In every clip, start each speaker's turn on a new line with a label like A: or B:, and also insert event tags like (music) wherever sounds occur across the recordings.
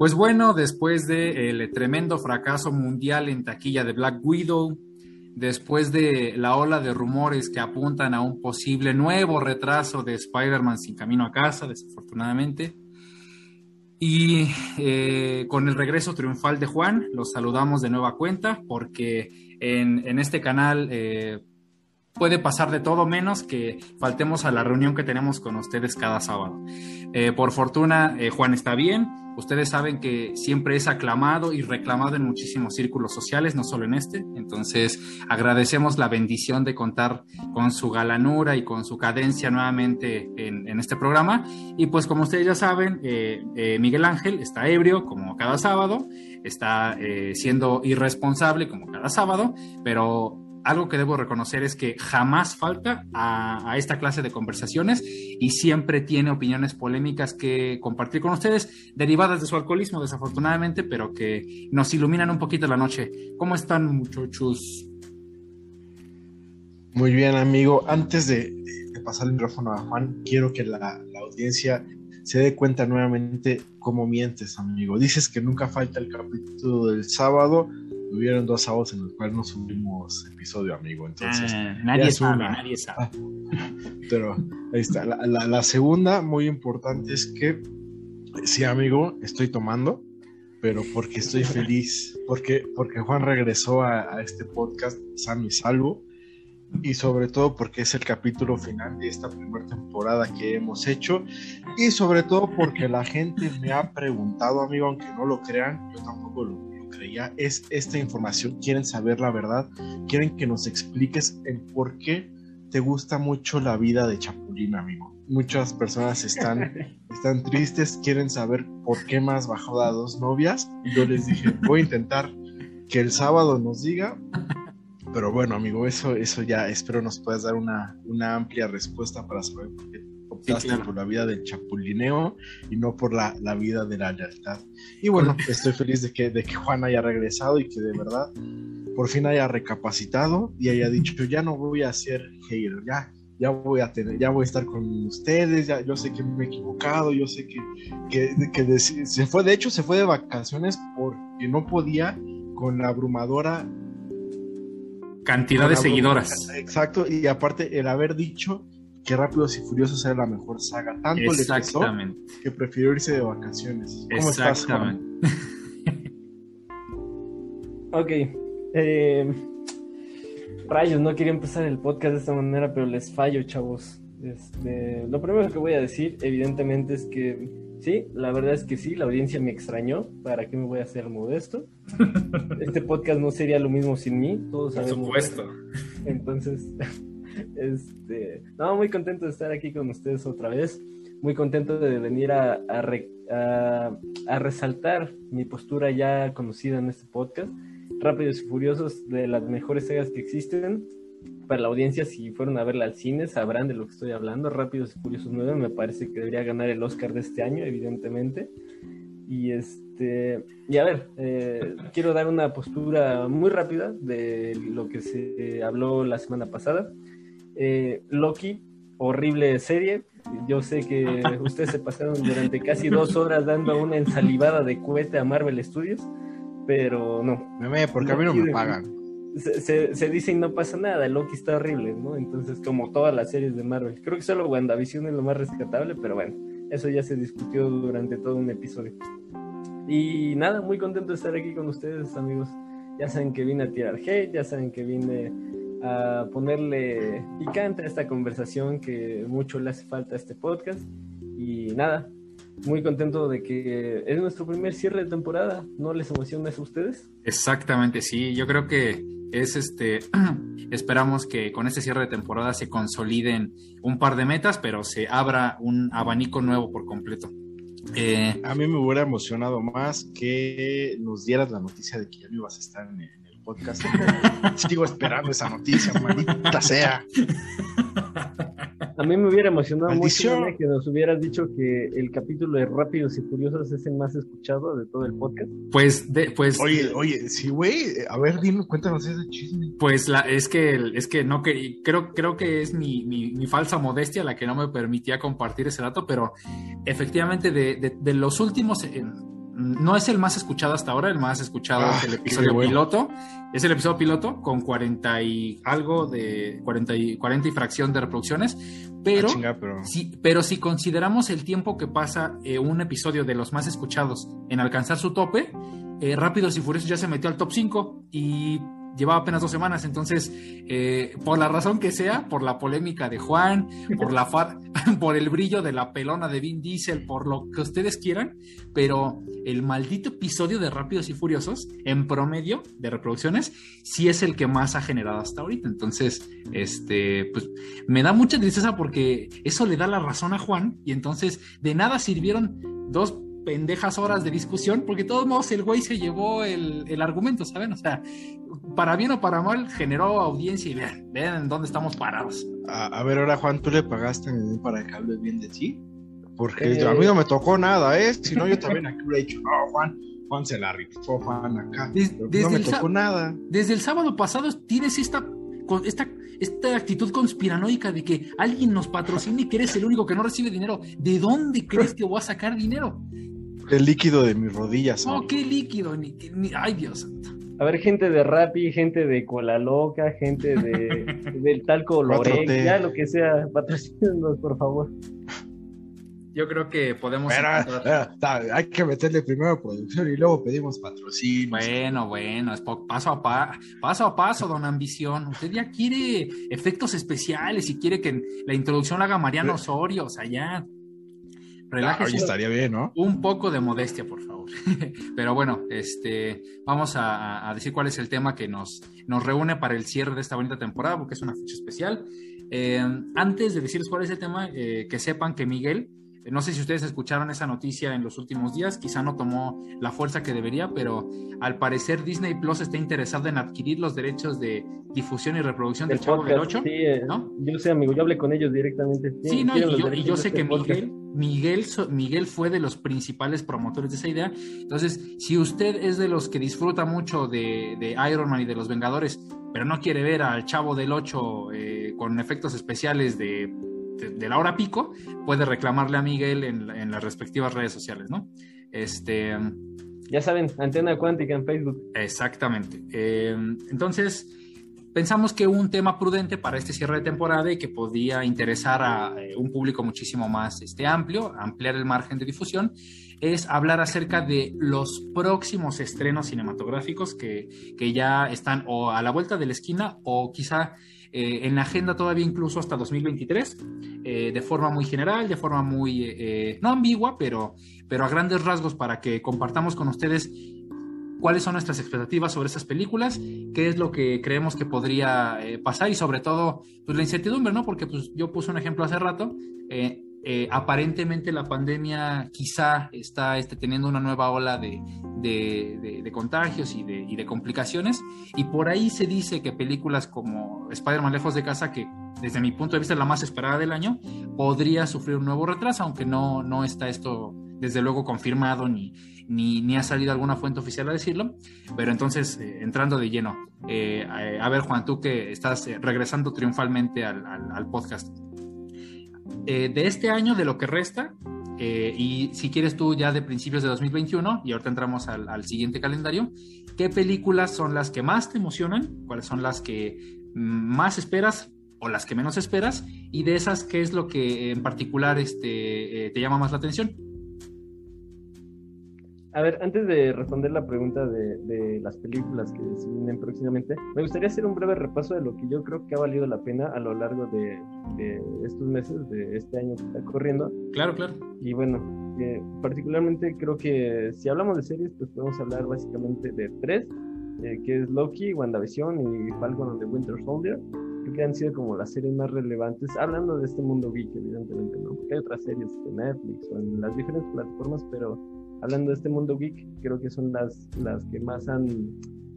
A: Pues bueno, después del tremendo fracaso mundial en taquilla de Black Widow, después de la ola de rumores que apuntan a un posible nuevo retraso de Spider-Man sin camino a casa, desafortunadamente, y eh, con el regreso triunfal de Juan, los saludamos de nueva cuenta porque en, este canal eh, puede pasar de todo menos que faltemos a la reunión que tenemos con ustedes cada sábado. Eh, por fortuna, eh, Juan está bien. Ustedes saben que siempre es aclamado y reclamado en muchísimos círculos sociales, no solo en este. Entonces, agradecemos la bendición de contar con su galanura y con su cadencia nuevamente en, este programa. Y pues, como ustedes ya saben, eh, Miguel Ángel está ebrio como cada sábado, está siendo irresponsable como cada sábado, pero algo que debo reconocer es que jamás falta a, esta clase de conversaciones y siempre tiene opiniones polémicas que compartir con ustedes, derivadas de su alcoholismo, desafortunadamente, pero que nos iluminan un poquito la noche. ¿Cómo están, muchachos?
B: Muy bien, amigo. Antes de, pasar el micrófono a Juan, quiero que la, audiencia se dé cuenta nuevamente cómo mientes, amigo. Dices que nunca falta el capítulo del sábado hubieron dos sábados en los cuales no subimos episodio, amigo. Entonces,
A: ah, nadie sabe, nadie sabe.
B: Pero ahí está. La, segunda, muy importante, es que sí, amigo, estoy tomando, pero porque estoy feliz, porque, porque Juan regresó a, este podcast sano y salvo. Y sobre todo porque es el capítulo final de esta primera temporada que hemos hecho. Y sobre todo porque la gente me ha preguntado, amigo, aunque no lo crean, yo tampoco lo creía, es esta información, quieren saber la verdad, quieren que nos expliques el por qué te gusta mucho la vida de Chapulín, amigo. Muchas personas están, (laughs) están tristes, quieren saber por qué más bajó a dos novias. Y yo les dije, voy a intentar que el sábado nos diga. Pero bueno, amigo, eso, eso ya espero nos puedas dar una, una amplia respuesta para saber por qué por la vida del chapulineo y no por la, la, vida de la lealtad. Y bueno, estoy feliz de que, de que Juan haya regresado y que de verdad por fin haya recapacitado y haya dicho, ya no voy a ser hater, ya, ya voy a tener, ya voy a estar con ustedes, ya, yo sé que me he equivocado, yo sé que, que, que se fue, de hecho se fue de vacaciones porque no podía con la abrumadora
A: cantidad de seguidoras.
B: Exacto, y aparte el haber dicho que Rápidos y Furiosos era la mejor saga. Tanto le pesó que prefirió irse de vacaciones. ¿Cómo estás, Juan? (laughs)
C: ok. Eh, rayos, no quería empezar el podcast de esta manera, pero les fallo, chavos. Este, lo primero que voy a decir, evidentemente, es que sí, la verdad es que sí, la audiencia me extrañó. ¿Para qué me voy a hacer modesto? (laughs) Este podcast no sería lo mismo sin mí, todos
A: Por supuesto.
C: Entonces, (laughs) Este, no, muy contento de estar aquí con ustedes otra vez. Muy contento de venir a, a, resaltar mi postura ya conocida en este podcast. Rápidos y Furiosos, de las mejores sagas que existen. Para la audiencia, si fueron a verla al cine, sabrán de lo que estoy hablando. Rápidos y Furiosos 9 me parece que debería ganar el Oscar de este año, evidentemente. Y este, y a ver, eh, quiero dar una postura muy rápida de lo que se habló la semana pasada. Eh, Loki, horrible serie. Yo sé que (laughs) ustedes se pasaron durante casi dos horas dando una ensalivada de cohete a Marvel Studios, pero no.
B: Meme, porque a mí no me pagan.
C: Se, se, dice y no pasa nada, Loki está horrible, ¿no? Entonces, como todas las series de Marvel. Creo que solo WandaVision es lo más rescatable, pero bueno, eso ya se discutió durante todo un episodio. Y nada, muy contento de estar aquí con ustedes, amigos. Ya saben que vine a tirar hate, ya saben que vine a ponerle picante a esta conversación que mucho le hace falta a este podcast. Y nada, muy contento de que es nuestro primer cierre de temporada. ¿No les emociona eso a ustedes?
A: Exactamente, sí. Yo creo que es este. (clears throat) esperamos que con este cierre de temporada se consoliden un par de metas, pero se abra un abanico nuevo por completo.
B: Eh, a mí me hubiera emocionado más que nos dieras la noticia de que ya no ibas a estar en el podcast. (laughs) Sigo esperando esa noticia, maldita sea.
C: A mí me hubiera emocionado mucho que nos hubieras dicho que el capítulo de Rápidos y Furiosos es el más escuchado de todo el podcast.
A: Pues, de, pues.
B: Oye, oye, sí, güey. A ver, dime, cuéntanos ese chisme.
A: Pues la, es que, es que no que creo, creo que es mi, mi, falsa modestia la que no me permitía compartir ese dato, pero efectivamente de, de, los últimos no es el más escuchado hasta ahora, el más escuchado
B: Ah,
A: es el episodio
B: bueno.
A: piloto. Es el episodio piloto con 40 y algo de 40 y, 40 y fracción de reproducciones, pero
B: Ah, chinga, pero...
A: Sí, pero si consideramos el tiempo que pasa eh, un episodio de los más escuchados en alcanzar su tope, eh, Rápidos y Furiosos ya se metió al top 5 y llevaba apenas dos semanas. Entonces, eh, por la razón que sea, por la polémica de Juan, por la (laughs) por el brillo de la pelona de Vin Diesel, por lo que ustedes quieran, pero el maldito episodio de Rápidos y Furiosos, en promedio de reproducciones, sí es el que más ha generado hasta ahorita. Entonces, este, pues me da mucha tristeza porque eso le da la razón a Juan y entonces de nada sirvieron dos pendejas horas de discusión porque de todos modos el güey se llevó el, el argumento, ¿saben? O sea, para bien o para mal generó audiencia y vean, vean en dónde estamos parados.
B: A, a ver, ahora Juan, ¿tú le pagaste a mi para que hable bien de ti? Porque
C: Eh.
B: a mí no me tocó nada, ¿eh? Si no, yo también aquí hubiera dicho, no, Juan, Juan se la rifó, Juan acá.
A: Des-
B: Pero
A: desde
B: no me tocó nada.
A: Desde el sábado pasado tienes esta, esta, esta actitud conspiranoica de que alguien nos patrocina y que eres el único que no recibe dinero. ¿De dónde crees que voy a sacar dinero?
B: El líquido de mis rodillas.
A: No,
B: amigo.
A: qué líquido. ni- ni- ay, Dios santo.
C: A ver, gente de Rappi, gente de Cola Loca, gente de, (laughs) del Talco Lorec,
B: 4T.
C: ya lo que sea, patrocínenos, por favor.
A: Yo creo que podemos.
B: Pero,
A: encontrar-
B: ta- hay que meterle primero producción y luego pedimos patrocinio.
A: Bueno, bueno, es paso a pa- paso a paso, don Ambición. Usted ya quiere efectos especiales y quiere que la introducción la haga Mariano Osorio, o sea, ya.
B: Ah,
A: Relájese
B: estaría bien, ¿no?
A: un poco de modestia, por favor. (laughs) Pero bueno, este, vamos a, a decir cuál es el tema que nos, nos reúne para el cierre de esta bonita temporada, porque es una fecha especial. Eh, antes de decirles cuál es el tema, eh, que sepan que Miguel, no sé si ustedes escucharon esa noticia en los últimos días, quizá no tomó la fuerza que debería, pero al parecer Disney Plus está interesado en adquirir los derechos de difusión y reproducción del
C: El
A: Chavo del
C: podcast,
A: 8.
C: sí, eh,
A: ¿no?
C: yo sé, amigo, yo hablé con ellos directamente.
A: Sí, no, y yo, y sé
C: este
A: que
C: podcast.
A: Miguel, Miguel, Miguel fue de los principales promotores de esa idea. Entonces, si usted es de los que disfruta mucho de, de Iron Man y de los Vengadores, pero no quiere ver al Chavo del 8 eh, con efectos especiales de, de- de la hora pico, puede reclamarle a Miguel en, en las respectivas redes sociales, ¿no? Este,
C: Ya saben, Antena Cuántica en Facebook.
A: Exactamente. Eh, entonces, pensamos que un tema prudente para este cierre de temporada y que podía interesar a eh, un público muchísimo más este, amplio, ampliar el margen de difusión, es hablar acerca de los próximos estrenos cinematográficos que, que ya están o a la vuelta de la esquina o quizá eh, en la agenda todavía incluso hasta 2023, eh, de forma muy general, de forma muy, eh, no ambigua, pero, pero a grandes rasgos para que compartamos con ustedes cuáles son nuestras expectativas sobre esas películas, qué es lo que creemos que podría pasar y sobre todo pues la incertidumbre, ¿no? Porque pues yo puse un ejemplo hace rato, eh, aparentemente la pandemia quizá está este, teniendo una nueva ola de, de, de- de contagios y y de complicaciones y por ahí se dice que películas como Spider-Man Lejos de Casa, que desde mi punto de vista es la más esperada del año, podría sufrir un nuevo retraso, aunque no, no está esto desde luego confirmado ni, ni, ni ha salido alguna fuente oficial a decirlo. Pero entonces, eh, entrando de lleno, eh, a ver, Juan, tú que estás eh, regresando triunfalmente al, al- al podcast. Eh, de este año, de lo que resta, eh, y si quieres tú ya de principios de 2021, y ahorita entramos al, siguiente calendario, ¿qué películas son las que más te emocionan? ¿Cuáles son las que más esperas o las que menos esperas? Y de esas, ¿qué es lo que en particular este, eh, te llama más la atención?
C: A ver, antes de responder la pregunta de, de las películas que se vienen próximamente, me gustaría hacer un breve repaso de lo que yo creo que ha valido la pena a lo largo de, de estos meses, de este año que está corriendo.
A: Claro, claro.
C: Y bueno, eh, particularmente creo que si hablamos de series, pues podemos hablar básicamente de tres, eh, que es Loki, WandaVision y Falcon and the Winter Soldier. Creo que han sido como las series más relevantes, hablando de este mundo geek, evidentemente, ¿no? Porque hay otras series de Netflix o en las diferentes plataformas, pero hablando de este mundo geek, creo que son las, las que más han,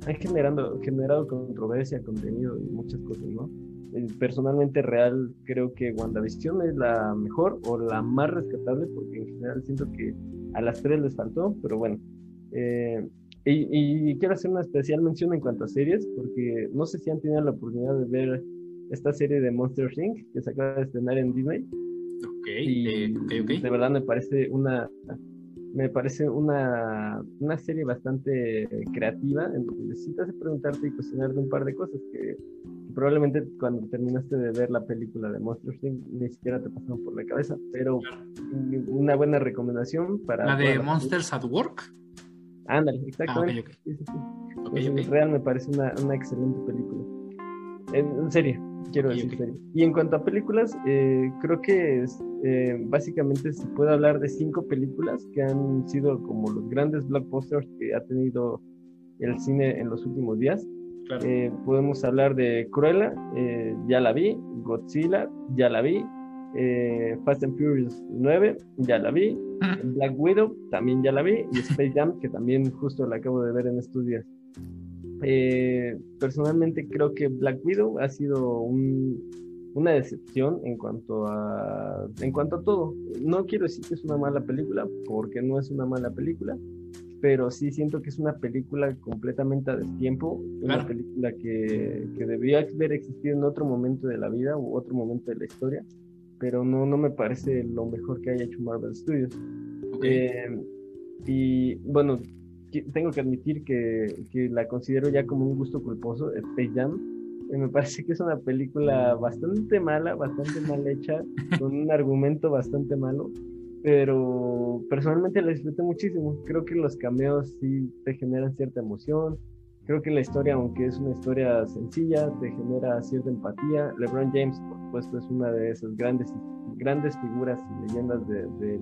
C: han generando, generado controversia, contenido y muchas cosas, ¿no? Eh, Personalmente real creo que WandaVision es la mejor o la más rescatable porque en general siento que a las tres les faltó, pero bueno. Eh, y, y quiero hacer una especial mención en cuanto a series porque no sé si han tenido la oportunidad de ver esta serie de Monster Inc. que se acaba de estrenar en Disney
A: Ok,
C: y
A: eh, ok, ok.
C: de verdad me parece una me parece una, una serie bastante creativa en donde necesitas preguntarte y cuestionarte un par de cosas que, probablemente cuando terminaste de ver la película de Monster Inc. ni siquiera te pasaron por la cabeza, pero una buena recomendación para...
A: ¿La de Monsters at Work?
C: Ándale, exactamente. Ah, Real me parece una, una excelente película. En, serie, quiero decir serie. Y en cuanto a películas, eh, creo que eh, básicamente se puede hablar de cinco películas que han sido como los grandes blockbusters que ha tenido el cine en los últimos días. Eh, podemos hablar de Cruella, ya la vi, Godzilla, ya la vi, Fast and Furious 9, ya la vi, (laughs) Black Widow, también ya la vi, y Space Jam, que también justo la acabo de ver en estos días. Eh, personalmente creo que Black Widow ha sido una decepción en cuanto a en cuanto a todo. No quiero decir que es una mala película, porque no es una mala película, pero sí siento que es una película completamente a destiempo, una película que, que debería haber existido en otro momento de la vida u otro momento de la historia, pero no, no me parece lo mejor que haya hecho Marvel Studios. Eh, y bueno, tengo que admitir que, que, la considero ya como un gusto culposo, Space Jam. Eh, me parece que es una película bastante mala, bastante mal hecha, con un argumento bastante malo, pero personalmente la disfruté muchísimo. Creo que los cameos sí te generan cierta emoción. Creo que la historia, aunque es una historia sencilla, te genera cierta empatía. LeBron James, por supuesto, es una de esas grandes, grandes figuras y leyendas del,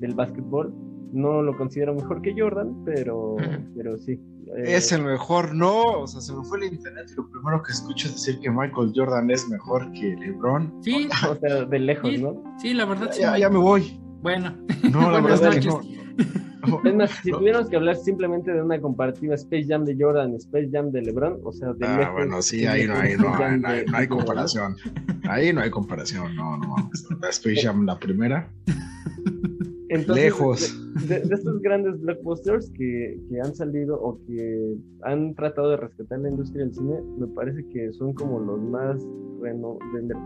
C: del básquetbol no lo considero mejor que Jordan, pero, pero sí.
B: Eh, es el mejor, no, o sea, se me fue el internet y lo primero que escucho es decir que Michael Jordan es mejor que LeBron.
C: Sí, o sea, de lejos, ¿no?
A: Sí, la verdad.
B: Sí. Ya, me voy.
A: Bueno,
B: no, la (laughs) verdad es que no. (laughs)
C: Es más, si tuviéramos que hablar simplemente de una comparativa Space Jam de Jordan, Space Jam de LeBron, o sea, de
B: Ah, bueno, sí, ahí no hay, no, hay, no hay comparación. Ahí no hay comparación, no, no. Space Jam la primera. (laughs) Lejos.
C: De, estos grandes blockbusters que, que, han salido o que han tratado de rescatar la industria del cine, me parece que son como los más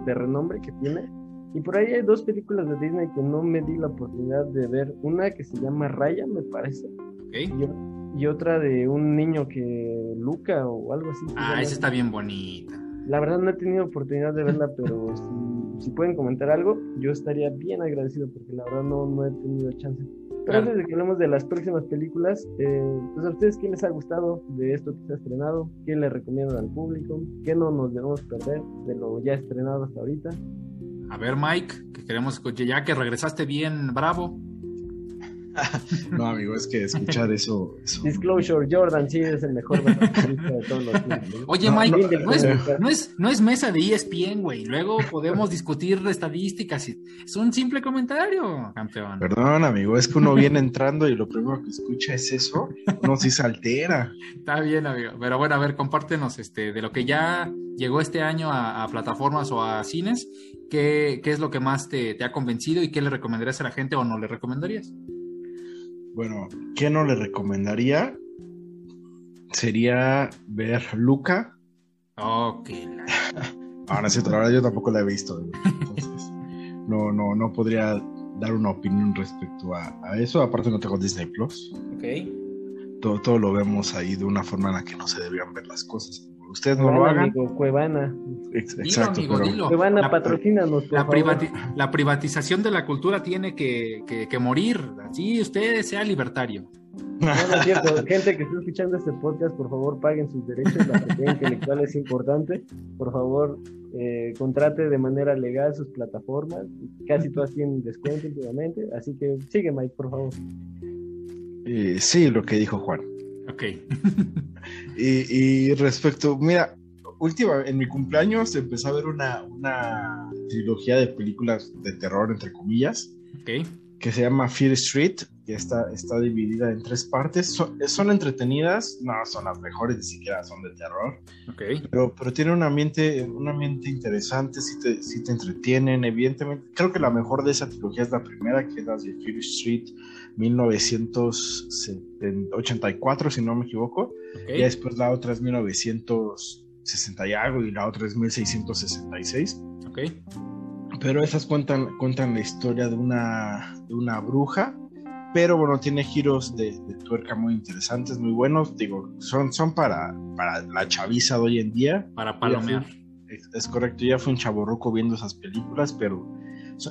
C: de, renombre que tiene. Y por ahí hay dos películas de Disney que no me di la oportunidad de ver. Una que se llama Raya, me parece. Y, otra de un niño que Luca o algo así.
A: Ah, esa está bien bonita.
C: La verdad no he tenido oportunidad de verla, pero sí si pueden comentar algo, yo estaría bien agradecido porque la verdad no, no he tenido chance. Pero antes de que hablemos de las próximas películas, eh, pues a ustedes, ¿qué les ha gustado de esto que se ha estrenado? ¿Qué le recomiendan al público? ¿Qué no nos debemos perder de lo ya estrenado hasta ahorita?
A: A ver, Mike, que queremos escuchar, ya que regresaste bien bravo,
B: no, amigo, es que escuchar eso,
C: Disclosure, Jordan sí es el mejor de todos los tiempos.
A: Oye, Mike, no, es, no, es, mesa de ESPN, güey. Luego podemos discutir estadísticas. Es un simple comentario, campeón.
B: Perdón, amigo, es que uno viene entrando y lo primero que escucha es eso. Uno sí se altera.
A: Está bien, amigo. Pero bueno, a ver, compártenos este, de lo que ya llegó este año a, plataformas o a cines. ¿Qué, ¿Qué, es lo que más te, te ha convencido y qué le recomendarías a la gente o no le recomendarías?
B: Bueno, ¿qué no le recomendaría? Sería ver Luca.
A: Ok.
B: Ahora sí, la verdad yo tampoco la he visto. Entonces, (laughs) no, no, no podría dar una opinión respecto a, eso. Aparte no tengo Disney Plus.
A: Ok.
B: Todo, todo lo vemos ahí de una forma en la que no se deberían ver las cosas. Ustedes no lo hagan.
C: Cuevana.
B: Exacto.
C: Cuevana, la, patrocínanos.
A: la, privatización de la cultura tiene que, morir. Así usted sea libertario.
C: No, no es cierto. (laughs) Gente que esté escuchando este podcast, por favor, paguen sus derechos. La propiedad intelectual es importante. Por favor, eh, contrate de manera legal sus plataformas. Casi todas tienen descuento últimamente. Así que sigue, Mike, por favor.
B: Eh, sí, lo que dijo Juan.
A: Ok. (laughs)
B: y, respecto, mira, última, en mi cumpleaños empecé a ver una, una trilogía de películas de terror, entre comillas,
A: okay.
B: que se llama Fear Street, que está, está dividida en tres partes. Son, entretenidas, no son las mejores, ni siquiera son de terror.
A: Okay.
B: Pero, pero tiene un ambiente, un ambiente interesante, si te, si te entretienen, evidentemente. Creo que la mejor de esa trilogía es la primera, que es la de Fear Street 1984, si no me equivoco. Y después la otra es 1960 y algo, y la otra es 1666.
A: Okay.
B: Pero esas cuentan, cuentan la historia de una, de una bruja pero bueno, tiene giros de, de, tuerca muy interesantes, muy buenos. Digo, son, son para, para la chaviza de hoy en día.
A: Para palomear.
B: Es, es, correcto, ya fue un chaborruco viendo esas películas, pero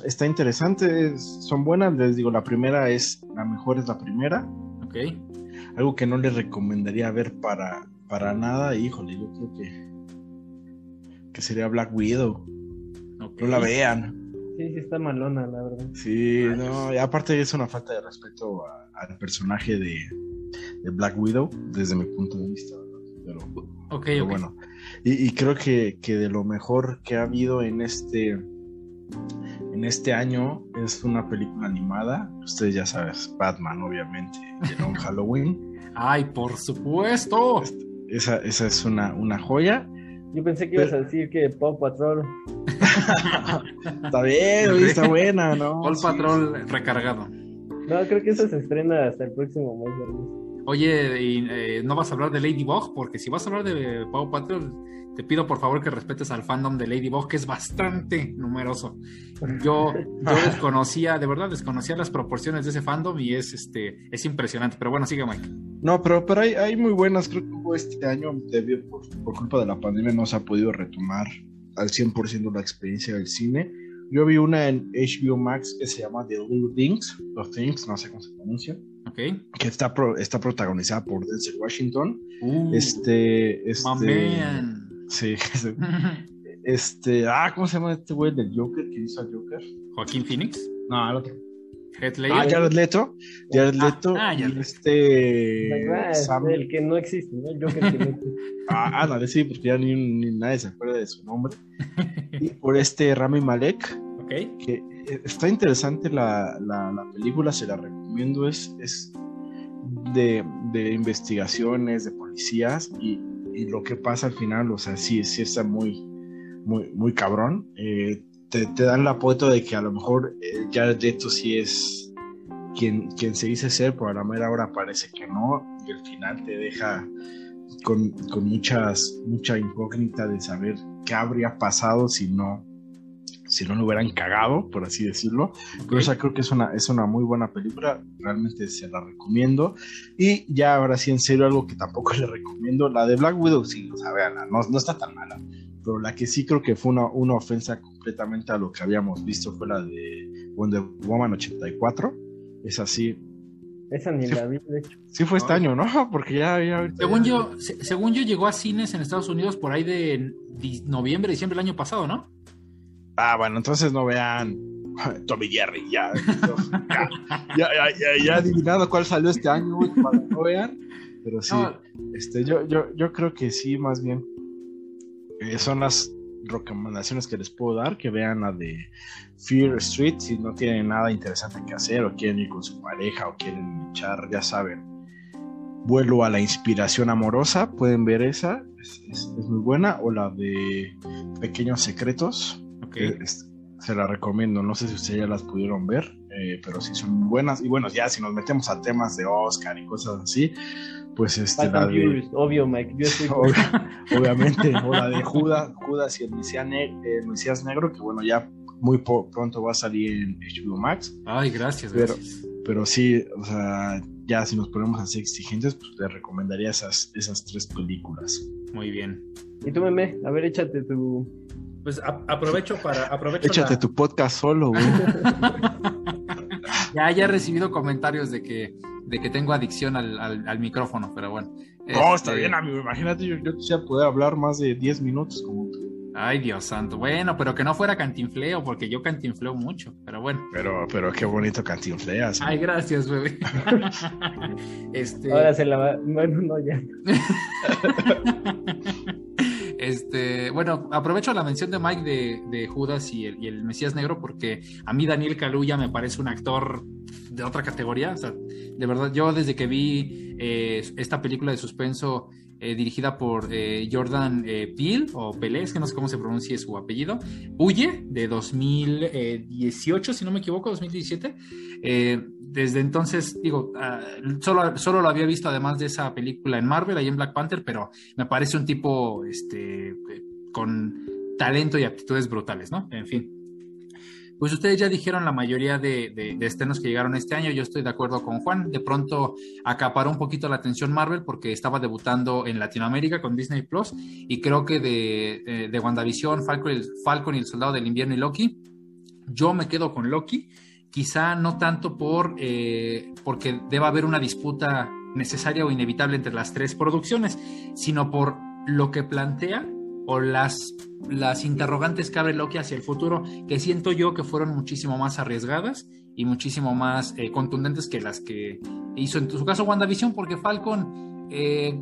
B: está interesante, es, son buenas. Les digo, la primera es, la mejor es la primera.
A: Ok.
B: Algo que no les recomendaría ver para, para nada, híjole, yo creo que, que sería Black Widow. Okay. No la vean.
C: Sí, sí está malona, la verdad.
B: Sí, no, y aparte es una falta de respeto al personaje de, de, Black Widow, desde mi punto de vista. Pero,
A: okay, pero
B: okay. bueno, y, y, creo que, que de lo mejor que ha habido en este en este año es una película animada. Ustedes ya saben, Batman, obviamente, en (laughs) Halloween.
A: ¡Ay, por supuesto!
B: Esa, esa es una, una joya.
C: Yo pensé que ibas a decir que Paw Patrol. (laughs)
B: está bien, está buena, ¿no?
A: Paw sí, Patrol sí. recargado.
C: No, creo que eso se estrena hasta el próximo mes.
A: Oye, y, eh, ¿no vas a hablar de Ladybug? Porque si vas a hablar de Paw Patrol, te pido por favor que respetes al fandom de Ladybug, que es bastante numeroso. Yo, yo (laughs) desconocía, de verdad, desconocía las proporciones de ese fandom y es este es impresionante. Pero bueno, sigue Mike.
B: No, pero, pero hay, hay muy buenas, creo que hubo este año, debido, por, por culpa de la pandemia, no se ha podido retomar al 100% la experiencia del cine. Yo vi una en HBO Max que se llama The Little Things, The Things, no sé cómo se pronuncia.
A: Okay.
B: Que está, pro, está protagonizada por Denzel Washington.
A: Uh,
B: este. este
A: man.
B: Sí. (laughs) (laughs) Este. Ah, ¿cómo se llama este güey del Joker que hizo al Joker?
A: Joaquín Phoenix.
B: No, el otro. Ah, Jared Leto. Jared Leto.
A: Ah, ah,
B: y
A: Jared.
B: este.
C: Ah,
B: Sam...
C: El que no existe, ¿no? El Joker que no existe. (laughs)
B: Ah, ándale, sí, porque ya ni, ni, nadie se acuerda de su nombre. y por este Rami Malek.
A: Ok.
B: Que está interesante la, la, la película, se la recomiendo. Es, es de, de investigaciones, de policías y, y, lo que pasa al final, o sea, sí, sí está muy, muy, muy cabrón. Eh, te, te, dan la apuesto de que a lo mejor eh, Jared Leto sí es quien, quien se dice ser, pero a la mera hora parece que no, y al final te deja con, con muchas, mucha incógnita de saber qué habría pasado si no, si no lo hubieran cagado, por así decirlo. Pero esa creo que es una, es una muy buena película, realmente se la recomiendo. Y ya ahora sí, en serio, algo que tampoco (laughs) le recomiendo, la de Black Widow, sí, o sea, veanla, no, no está tan mala. Pero la que sí creo que fue una, una ofensa completamente a lo que habíamos visto fue la de Wonder Woman 84. Es así.
C: Esa ni
B: sí,
C: la vi, de hecho.
B: Sí fue este año, ¿no? (laughs) Porque ya, ya
A: Según yo, se, según yo llegó a cines en Estados Unidos por ahí de noviembre, diciembre del año pasado, ¿no?
B: Ah, bueno, entonces no vean Tommy Jerry, ya. ya, ya, ya, ya, adivinado cuál salió este año, para no vean. Pero sí, no. este, yo, yo, yo creo que sí, más bien. Eh, son las recomendaciones que les puedo dar, que vean la de Fear Street si no tienen nada interesante que hacer o quieren ir con su pareja o quieren echar, ya saben, vuelo a la inspiración amorosa, pueden ver esa, es, es, es muy buena, o la de Pequeños Secretos,
A: okay.
B: es, se la recomiendo, no sé si ustedes ya las pudieron ver, eh, pero sí son buenas, y bueno, ya si nos metemos a temas de Oscar y cosas así, pues este
C: la de,
B: obvio Mike yo estoy... (laughs) (laughs) obviamente o la de Judas Judas y el Mesías, ne el Mesías negro que bueno ya muy pronto va a salir en HBO Max
A: ay gracias
B: pero
A: gracias.
B: pero sí o sea ya si nos ponemos así exigentes pues te recomendaría esas esas tres películas
A: muy bien
C: y tú meme a ver échate tu
A: pues a aprovecho para aprovecho
B: échate la... tu podcast solo güey (laughs)
A: ya ya he recibido comentarios de que de que tengo adicción al, al, al micrófono, pero bueno.
B: No, este... está bien, amigo. Imagínate, yo, yo quisiera poder hablar más de 10 minutos como tú.
A: Ay, Dios santo. Bueno, pero que no fuera cantinfleo, porque yo cantinfleo mucho, pero bueno.
B: Pero, pero qué bonito cantinfleas.
A: Ay, gracias, bebé. (laughs) (laughs)
C: este... Ahora se la va. Bueno, no, ya.
A: Este, bueno, aprovecho la mención de Mike de, Judas y el, y el, Mesías Negro porque a mí Daniel Kaluuya me parece un actor de otra categoría. O sea, de verdad, yo desde que vi eh, esta película de suspenso eh, dirigida por eh, Jordan Peele o Pelé, es que no sé cómo se pronuncia su apellido, Huye de 2018, si no me equivoco, 2017. desde entonces, digo, uh, solo, solo lo había visto además de esa película en Marvel, ahí en Black Panther, pero me parece un tipo este, con talento y aptitudes brutales, ¿no? En fin. Pues ustedes ya dijeron la mayoría de, de, estrenos que llegaron este año. Yo estoy de acuerdo con Juan. De pronto acaparó un poquito la atención Marvel porque estaba debutando en Latinoamérica con Disney Plus. Y creo que de, de WandaVision, Falcon, Falcon y el Soldado del Invierno y Loki, yo me quedo con Loki. Quizá no tanto por eh, porque deba haber una disputa necesaria o inevitable entre las tres producciones, sino por lo que plantea o las, las interrogantes que abre Loki hacia el futuro, que siento yo que fueron muchísimo más arriesgadas y muchísimo más eh, contundentes que las que hizo en su caso WandaVision, porque Falcon eh,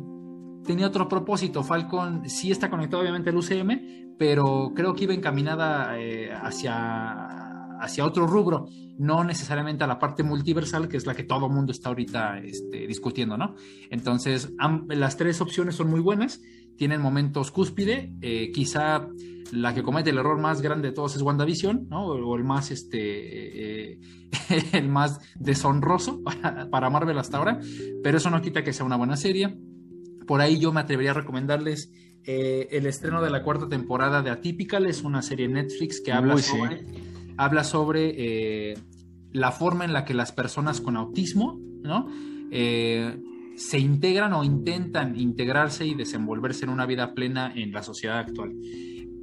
A: tenía otro propósito. Falcon sí está conectado obviamente al UCM, pero creo que iba encaminada eh, hacia, hacia otro rubro, no necesariamente a la parte multiversal, que es la que todo el mundo está ahorita este, discutiendo, ¿no? Entonces, las tres opciones son muy buenas tienen momentos cúspide. Eh, quizá la que comete el error más grande de todos es WandaVision, ¿no? O, el más, este, eh, (laughs) el más deshonroso para, Marvel hasta ahora, pero eso no quita que sea una buena serie. Por ahí yo me atrevería a recomendarles eh, el estreno de la cuarta temporada de Atypical, es una serie Netflix que habla sobre, habla sobre la forma en la que las personas con autismo, ¿no? Se integran o intentan integrarse y desenvolverse en una vida plena en la sociedad actual.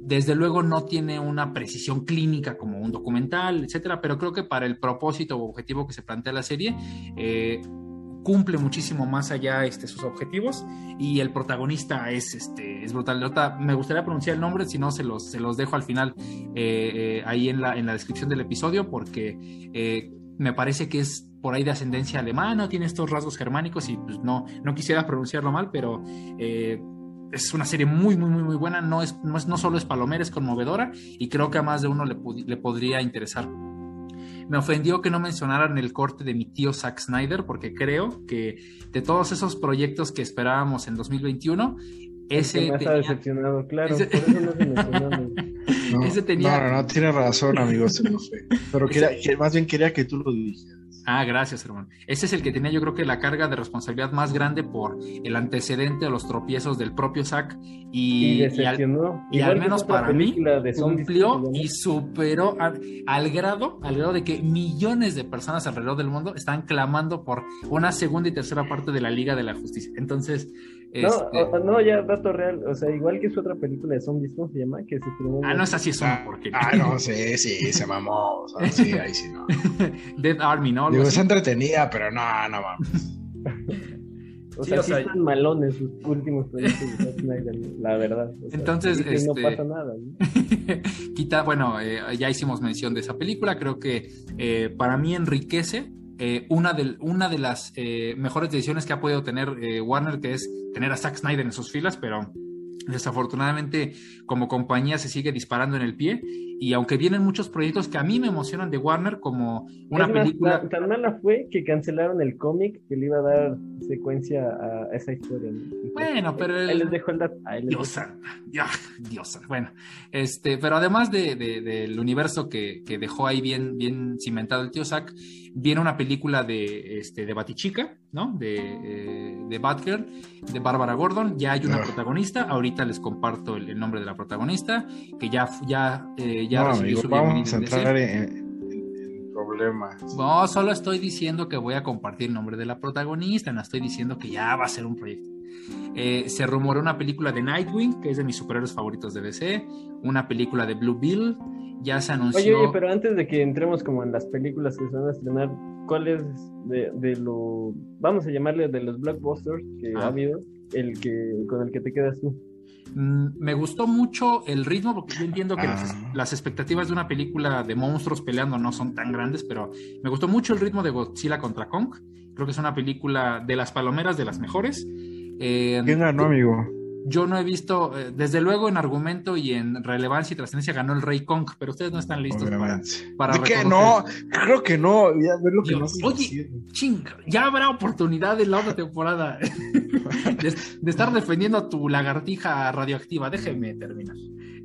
A: Desde luego no tiene una precisión clínica como un documental, etcétera, pero creo que para el propósito o objetivo que se plantea la serie, eh, cumple muchísimo más allá este, sus objetivos y el protagonista es, este, es brutal. me gustaría pronunciar el nombre, si no se los, se los dejo al final eh, eh, ahí en la, en la descripción del episodio porque me parece que es por ahí de ascendencia alemana, tiene estos rasgos germánicos y pues no, no quisiera pronunciarlo mal, pero eh, es una serie muy, muy, muy, muy buena. No, es, no, es, no solo es palomera, es conmovedora y creo que a más de uno le, le podría interesar. Me ofendió que no mencionaran el corte de mi tío Zack Snyder, porque creo que de todos esos proyectos que esperábamos en 2021, ese.
C: Me decepcionado, claro, ese... por eso no se (laughs)
B: no, ese tenía... no, no, tiene razón, amigo, (laughs) se Pero más bien quería que tú lo dijeras.
A: Ah, gracias, hermano. Ese es el que tenía yo creo que la carga de responsabilidad más grande por el antecedente o los tropiezos del propio Zack y, y, al, menos para mí cumplió y superó al, grado, al grado de que millones de personas alrededor del mundo están clamando por una segunda y tercera parte de la Liga de la Justicia. Entonces,
C: no, este no, ya dato real, o sea, igual que su otra película de zombies, ¿cómo se llama? Que se
A: ah, no, es así, es una
B: porquería. Ah, no, sí, sí, se mamó, o sea, sí, ahí sí no. (laughs)
A: Dead Army, ¿no?
B: Digo, se entretenía, pero no, no vamos. (laughs)
C: o sea, sí, están malones sus últimos proyectos de Snyder, la verdad.
A: Entonces, este...
C: no pasa nada. ¿no? (laughs)
A: Quita, bueno, eh, ya hicimos mención de esa película, creo que eh, para mí enriquece eh, una, de, una de las eh, mejores decisiones que ha podido tener eh, Warner, que es tener a Zack Snyder en sus filas, pero desafortunadamente como compañía se sigue disparando en el pie y aunque vienen muchos proyectos que a mí me emocionan de Warner como una película
C: tan mala fue que cancelaron el cómic que le iba a dar secuencia a esa historia
A: bueno pero
C: él, les dejó el dato
A: diosa ya diosa bueno este pero además de, del universo que, que, dejó ahí bien bien cimentado el tío Zack viene una película de este de Batichica no de, eh, de Batgirl de Bárbara Gordon ya hay una ah. protagonista ahorita les comparto el, nombre de la protagonista que ya ya eh, ya
B: no, amigo, vamos a entrar en, problemas.
A: No, solo estoy diciendo que voy a compartir el nombre de la protagonista, no estoy diciendo que ya va a ser un proyecto. Eh, se rumoró una película de Nightwing, que es de mis superhéroes favoritos de DC, una película de Blue Bill, ya se anunció.
C: Oye, oye, pero antes de que entremos como en las películas que se van a estrenar, ¿cuál es de, de lo, vamos a llamarle de los blockbusters que ha ah. habido, el que con el que te quedas tú?
A: Mm, me gustó mucho el ritmo, porque yo entiendo que ah. las, expectativas de una película de monstruos peleando no son tan grandes, pero me gustó mucho el ritmo de Godzilla contra Kong. Creo que es una película de las palomeras, de las mejores.
B: Eh, ¿Quién ganó, amigo?
A: Yo no he visto, eh, desde luego en argumento y en relevancia y trascendencia ganó el Rey Kong, pero ustedes no están listos para, para
B: ¿De no? Creo que no. Ya, ver lo que
A: oye, ching, ya habrá oportunidad en la otra temporada (laughs) de, estar defendiendo a tu lagartija radioactiva. Déjeme terminar.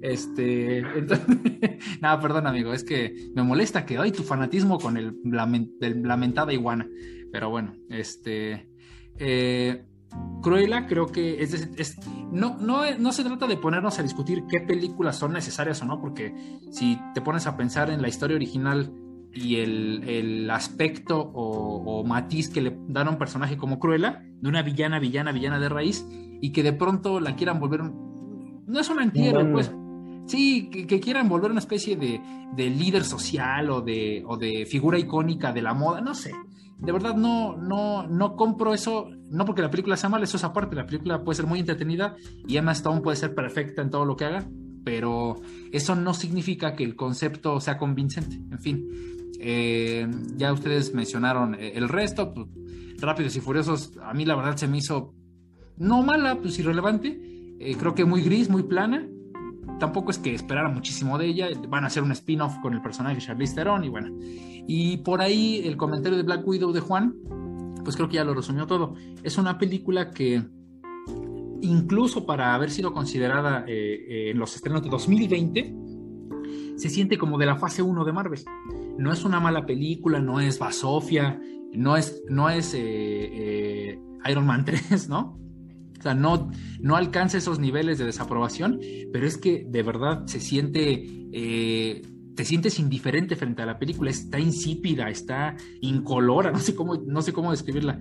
A: Este, entonces, (laughs) nada, perdón, amigo, es que me molesta que hoy tu fanatismo con el, lamentada iguana. Pero bueno, este, eh, Cruella creo que es, es no, no, no, se trata de ponernos a discutir qué películas son necesarias o no, porque si te pones a pensar en la historia original y el, el aspecto o, matiz que le dan a un personaje como Cruella, de una villana, villana, villana de raíz, y que de pronto la quieran volver, no es un antihéroe, pues, sí, que, quieran volver una especie de, de líder social o de, o de figura icónica de la moda, no sé de verdad no, no, no compro eso, no porque la película sea mala, eso es aparte, la película puede ser muy entretenida y Emma Stone puede ser perfecta en todo lo que haga, pero eso no significa que el concepto sea convincente. En fin, eh, ya ustedes mencionaron eh, el resto, pues, Rápidos y Furiosos, a mí la verdad se me hizo no mala, pues irrelevante, eh, creo que muy gris, muy plana, tampoco es que esperara muchísimo de ella. Van a hacer un spin-off con el personaje de Charlize Theron y bueno. Y por ahí el comentario de Black Widow de Juan, pues creo que ya lo resumió todo. Es una película que incluso para haber sido considerada eh, eh, en los estrenos de 2020, se siente como de la fase 1 de Marvel. No es una mala película, no es Basofia, no es, no es eh, Iron Man (laughs) 3, ¿no? O sea, no, no alcanza esos niveles de desaprobación, pero es que de verdad se siente, eh, te sientes indiferente frente a la película, está insípida, está incolora, (laughs) no sé cómo, no sé cómo describirla.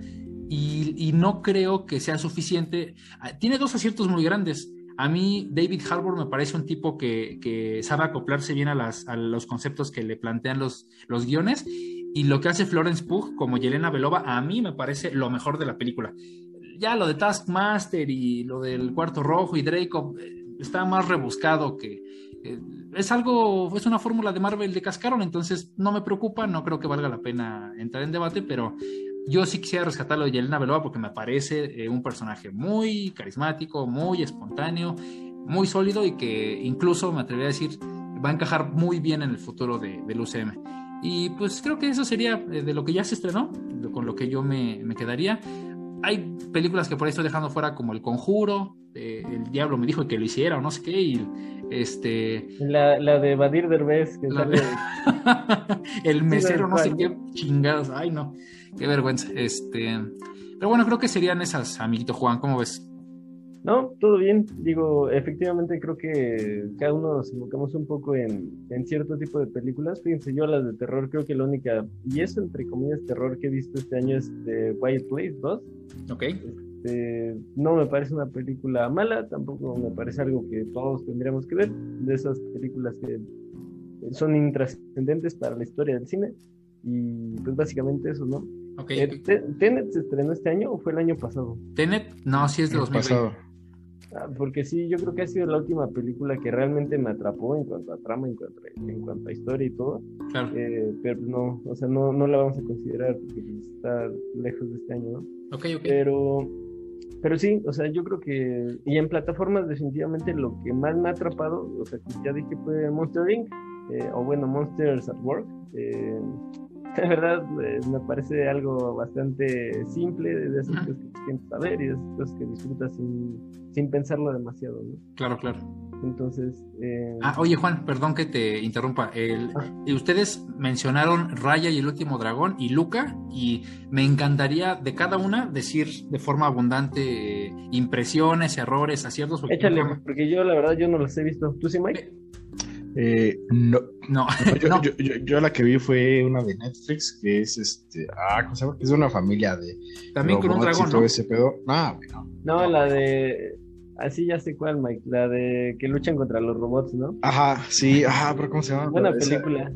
A: Y, no creo que sea suficiente. Ah, tiene dos aciertos muy grandes. A mí, David Harbour me parece un tipo que, sabe acoplarse bien a, las, a, los conceptos que le plantean los, los guiones. Y lo que hace Florence Pugh como Yelena Belova, a mí me parece lo mejor de la película ya lo de Taskmaster y lo del cuarto rojo y Draco eh, está más rebuscado que eh, es algo, es una fórmula de Marvel de cascaron, entonces no me preocupa, no creo que valga la pena entrar en debate, pero yo sí quisiera rescatarlo de Yelena Belova porque me parece eh, un personaje muy carismático, muy espontáneo, muy sólido y que incluso me atrevería a decir va a encajar muy bien en el futuro de, del UCM. Y pues creo que eso sería de lo que ya se estrenó, con lo que yo me, me quedaría hay películas que por ahí estoy dejando fuera, como El Conjuro, El Diablo me dijo que lo hiciera o no sé qué, y este...
C: La, la de Badir Derbez, que sale... (laughs)
A: el mesero, no sé qué chingados, ay no, qué vergüenza, este... Pero bueno, creo que serían esas, amiguito Juan, ¿cómo ves?
C: No, todo bien. Digo, efectivamente creo que cada uno nos enfocamos un poco en, en, cierto tipo de películas. Fíjense, yo las de terror creo que la única, y eso entre comillas terror que he visto este año es de White Place 2.
A: Ok.
C: Este, no me parece una película mala, tampoco me parece algo que todos tendríamos que ver. De esas películas que son intrascendentes para la historia del cine. Y pues básicamente eso, ¿no?
A: Okay. Eh,
C: ¿Tenet se estrenó este año o fue el año pasado?
A: Tenet, no, sí es de 2020.
C: Ah, porque sí, yo creo que ha sido la última película que realmente me atrapó en cuanto a trama, en cuanto a, en cuanto a historia y todo.
A: Claro.
C: Eh, pero no, o sea, no, no la vamos a considerar porque está lejos de este año, ¿no?
A: Ok, ok.
C: Pero, pero sí, o sea, yo creo que. Y en plataformas, definitivamente lo que más me ha atrapado, o sea, ya dije fue Monster Inc. Eh, o bueno, Monsters at Work. Eh, (laughs) de verdad eh, me parece algo bastante simple de esas cosas que sientes saber y de esas cosas que disfrutas sin, sin pensarlo demasiado, ¿no?
A: Claro, claro.
C: Entonces. Eh...
A: Ah, oye, Juan, perdón que te interrumpa. El, ah. Ustedes mencionaron Raya y el último dragón y Luca, y me encantaría de cada una decir de forma abundante eh, impresiones, errores, aciertos.
C: Échale, porque yo la verdad yo no los he visto. ¿Tú sí, Mike?
B: Eh, no. No. yo, (laughs) la que vi fue una de Netflix que es este. Ah, ¿cómo se llama? Es una familia de.
A: También con un dragón.
B: ¿no? ese pedo. No,
C: no, la de. Así ya sé cuál, Mike. La de que luchan contra los robots, ¿no?
B: Ajá, sí, ajá, pero ¿cómo se llama?
C: Buena película.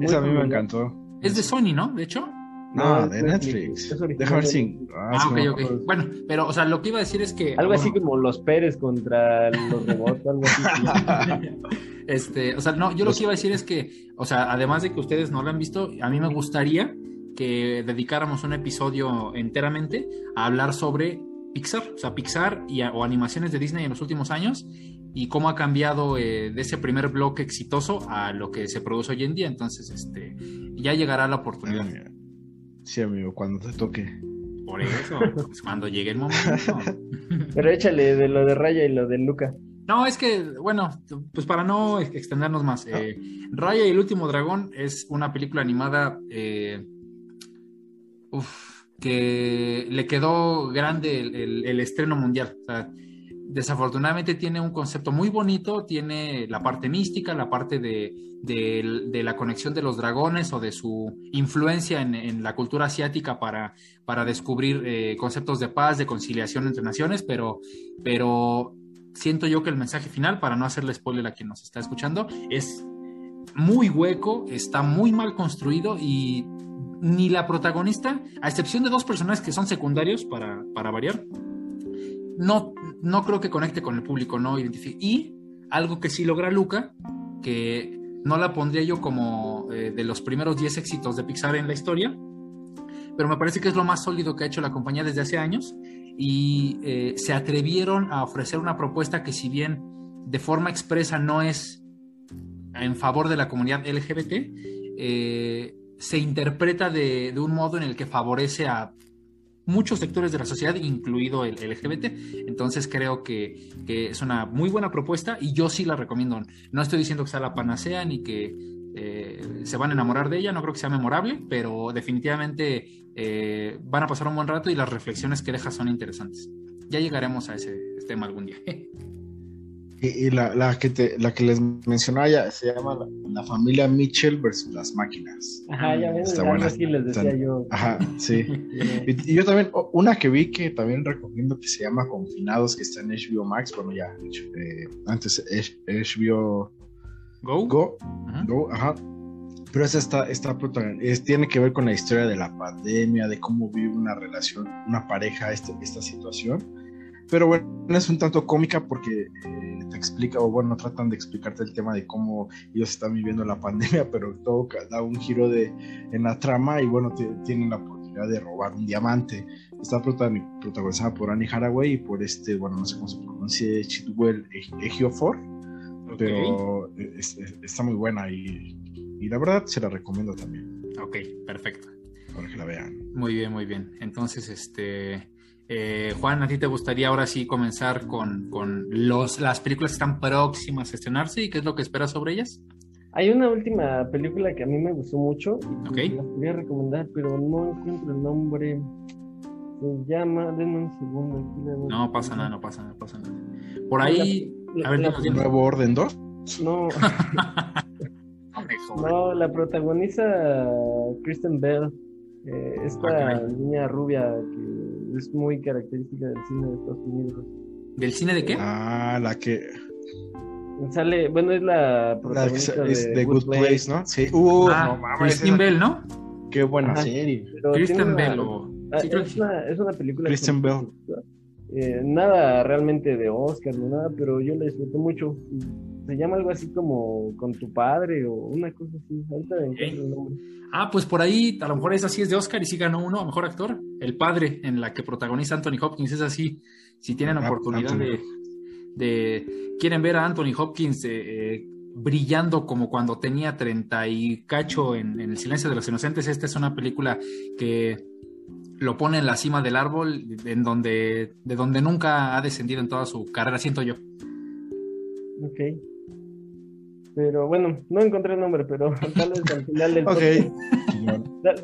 B: Esa, a mí me encantó.
A: Es de Sony, ¿no? De hecho.
B: No, de Netflix. Déjame ver si.
A: Ah, ah ok, ok. Bueno, pero, o sea, lo que iba a decir es que.
C: Algo así como los Pérez contra los robots, algo así. (laughs) (laughs)
A: este, o sea, no, yo lo que iba a decir es que, o sea, además de que ustedes no lo han visto, a mí me gustaría que dedicáramos un episodio enteramente a hablar sobre Pixar, o sea, Pixar y, o animaciones de Disney en los últimos años y cómo ha cambiado eh, de ese primer bloque exitoso a lo que se produce hoy en día. Entonces, este, ya llegará la oportunidad.
B: Sí, amigo, cuando te toque.
A: Por eso, pues cuando llegue el momento. (laughs)
C: Pero échale de lo de Raya y lo de Luca.
A: No, es que, bueno, pues para no extendernos más, eh, Raya y el último dragón es una película animada. Eh, que le quedó grande el, estreno mundial. desafortunadamente tiene un concepto muy bonito, tiene la parte mística, la parte de, la conexión de los dragones o de su influencia en, la cultura asiática para, para descubrir eh, conceptos de paz, de conciliación entre naciones, pero, pero siento yo que el mensaje final, para no hacerle spoiler a quien nos está escuchando, es muy hueco, está muy mal construido y ni la protagonista, a excepción de dos personajes que son secundarios para, para variar, no, no creo que conecte con el público, no identifique. Y algo que sí logra Luca, que no la pondría yo como eh, de los primeros 10 éxitos de Pixar en la historia, pero me parece que es lo más sólido que ha hecho la compañía desde hace años y eh, se atrevieron a ofrecer una propuesta que si bien de forma expresa no es en favor de la comunidad LGBT, eh, se interpreta de, un modo en el que favorece a muchos sectores de la sociedad, incluido el LGBT. Entonces creo que, es una muy buena propuesta y yo sí la recomiendo. No estoy diciendo que sea la panacea ni que eh, se van a enamorar de ella, no creo que sea memorable, pero definitivamente eh, van a pasar un buen rato y las reflexiones que deja son interesantes. Ya llegaremos a ese tema algún día. (laughs)
B: Y, la, la, que te, la que les mencionaba ya se llama la, familia Mitchell versus las máquinas.
C: Ajá, ya ven, Está buena. les decía yo.
B: Ajá, sí. (laughs) y, yo también, una que vi que también recomiendo que se llama Confinados, que está en HBO Max, bueno, ya, eh, antes HBO
A: Go.
B: Go, Go ajá. Pero esa está, está es, tiene que ver con la historia de la pandemia, de cómo vive una relación, una pareja, este, esta situación. Pero bueno, es un tanto cómica porque eh, te explica, o bueno, tratan de explicarte el tema de cómo ellos están viviendo la (laughs) pandemia, pero todo da un giro de, en la trama y bueno, tienen la oportunidad de robar un diamante. Está protagonizada por Annie Haraway y por este, bueno, no sé cómo se pronuncia, Chitwell Ejiofor, pero está muy buena y, y la verdad se la recomiendo también.
A: Ok, perfecto.
B: Para que la vean.
A: Muy bien, muy bien. Entonces, este eh, Juan, ¿a ti te gustaría ahora sí comenzar con, los, las películas que están próximas a estrenarse y qué es lo que esperas sobre ellas?
C: Hay una última película que a mí me gustó mucho y okay. la podría recomendar, pero no encuentro el nombre. Se llama, denme un segundo.
A: no pasa nada, no pasa nada, no pasa nada. Por ahí, a ver,
B: ¿el nuevo orden 2?
C: No. (laughs) no, la protagoniza Kristen Bell, eh, esta ah, niña rubia que es muy característica del cine de Estados Unidos.
A: ¿Del cine de qué?
B: Ah, la que.
C: Sale, bueno, es la protagonista
B: es de, Good, Place, ¿no? Sí. Uh,
A: ah, no Kristen Bell, ¿no?
B: Qué buena serie.
A: Kristen Bell. O...
C: Ah, es, una, es, una, película.
B: Kristen Bell.
C: Eh, nada realmente de Oscar ni nada, pero yo la disfruté mucho. Se llama algo así como con tu padre o una cosa así. Ahorita el nombre.
A: Ah, pues por ahí, a lo mejor esa sí es de Oscar y sí ganó uno a mejor actor. El padre, en la que protagoniza Anthony Hopkins, es así. Si tienen ah, oportunidad de, Quieren ver a Anthony Hopkins eh, eh, brillando como cuando tenía 30 y cacho en, El Silencio de los Inocentes, esta es una película que lo pone en la cima del árbol, en donde, de donde nunca ha descendido en toda su carrera, siento yo.
C: Ok. Pero bueno, no encontré el nombre, pero (laughs) tal vez al final del podcast.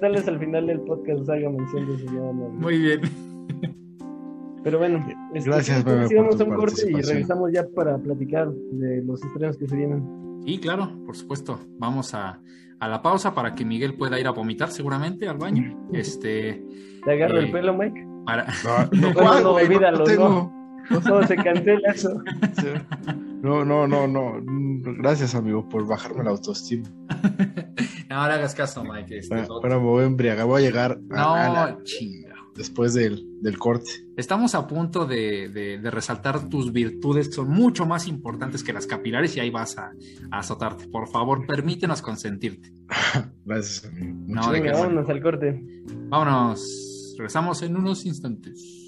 C: tal, vez al final del podcast haga mención de ese nombre.
A: Muy bien.
C: Pero bueno,
B: este, gracias,
C: vamos a un corte y regresamos ya para platicar de los estrenos que se vienen.
A: Sí, claro, por supuesto. Vamos a, a la pausa para que Miguel pueda ir a vomitar seguramente al baño. Este.
C: ¿Te agarro el eh, pelo, Mike?
A: Para...
B: No, (laughs) no, no, olvídalo,
C: no, no. se cancela eso. (laughs)
B: No, no, no, no. Gracias, amigo, por bajarme la autoestima. (laughs)
A: no, le hagas caso, Mike.
B: Este, bueno, me voy a embriagar. Voy a llegar
A: no, chinga.
B: Después del, corte.
A: Estamos a punto de, resaltar tus virtudes, que son mucho más importantes que las capilares, y ahí vas a, azotarte. Por favor, permítenos consentirte. (laughs)
B: Gracias, amigo.
C: No, vámonos al corte.
A: Vámonos. Regresamos en unos instantes.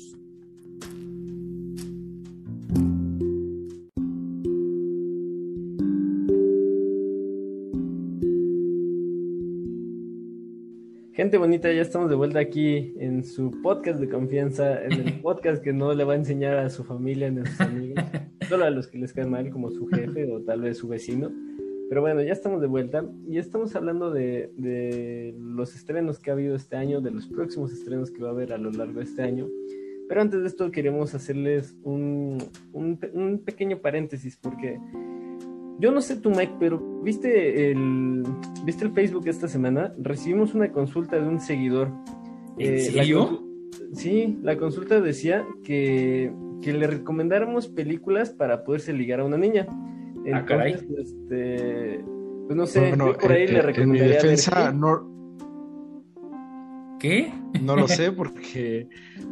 C: Gente bonita, ya estamos de vuelta aquí en su podcast de confianza, en el (laughs) podcast que no le va a enseñar a su familia ni a sus amigos, solo a los que les caen mal, como su jefe o tal vez su vecino. Pero bueno, ya estamos de vuelta y estamos hablando de, de, los estrenos que ha habido este año, de los próximos estrenos que va a haber a lo largo de este año. Pero antes de esto queremos hacerles un, un, un pequeño paréntesis porque yo no sé tú, Mike, pero ¿viste el, ¿viste el Facebook esta semana? Recibimos una consulta de un seguidor.
A: ¿En eh, serio?
C: sí, la consulta decía que, que, le recomendáramos películas para poderse ligar a una niña.
A: ah, caray.
C: Este, pues no sé, por ahí le recomendaría. En mi
B: defensa, no,
A: ¿Qué?
B: No lo sé (laughs) porque,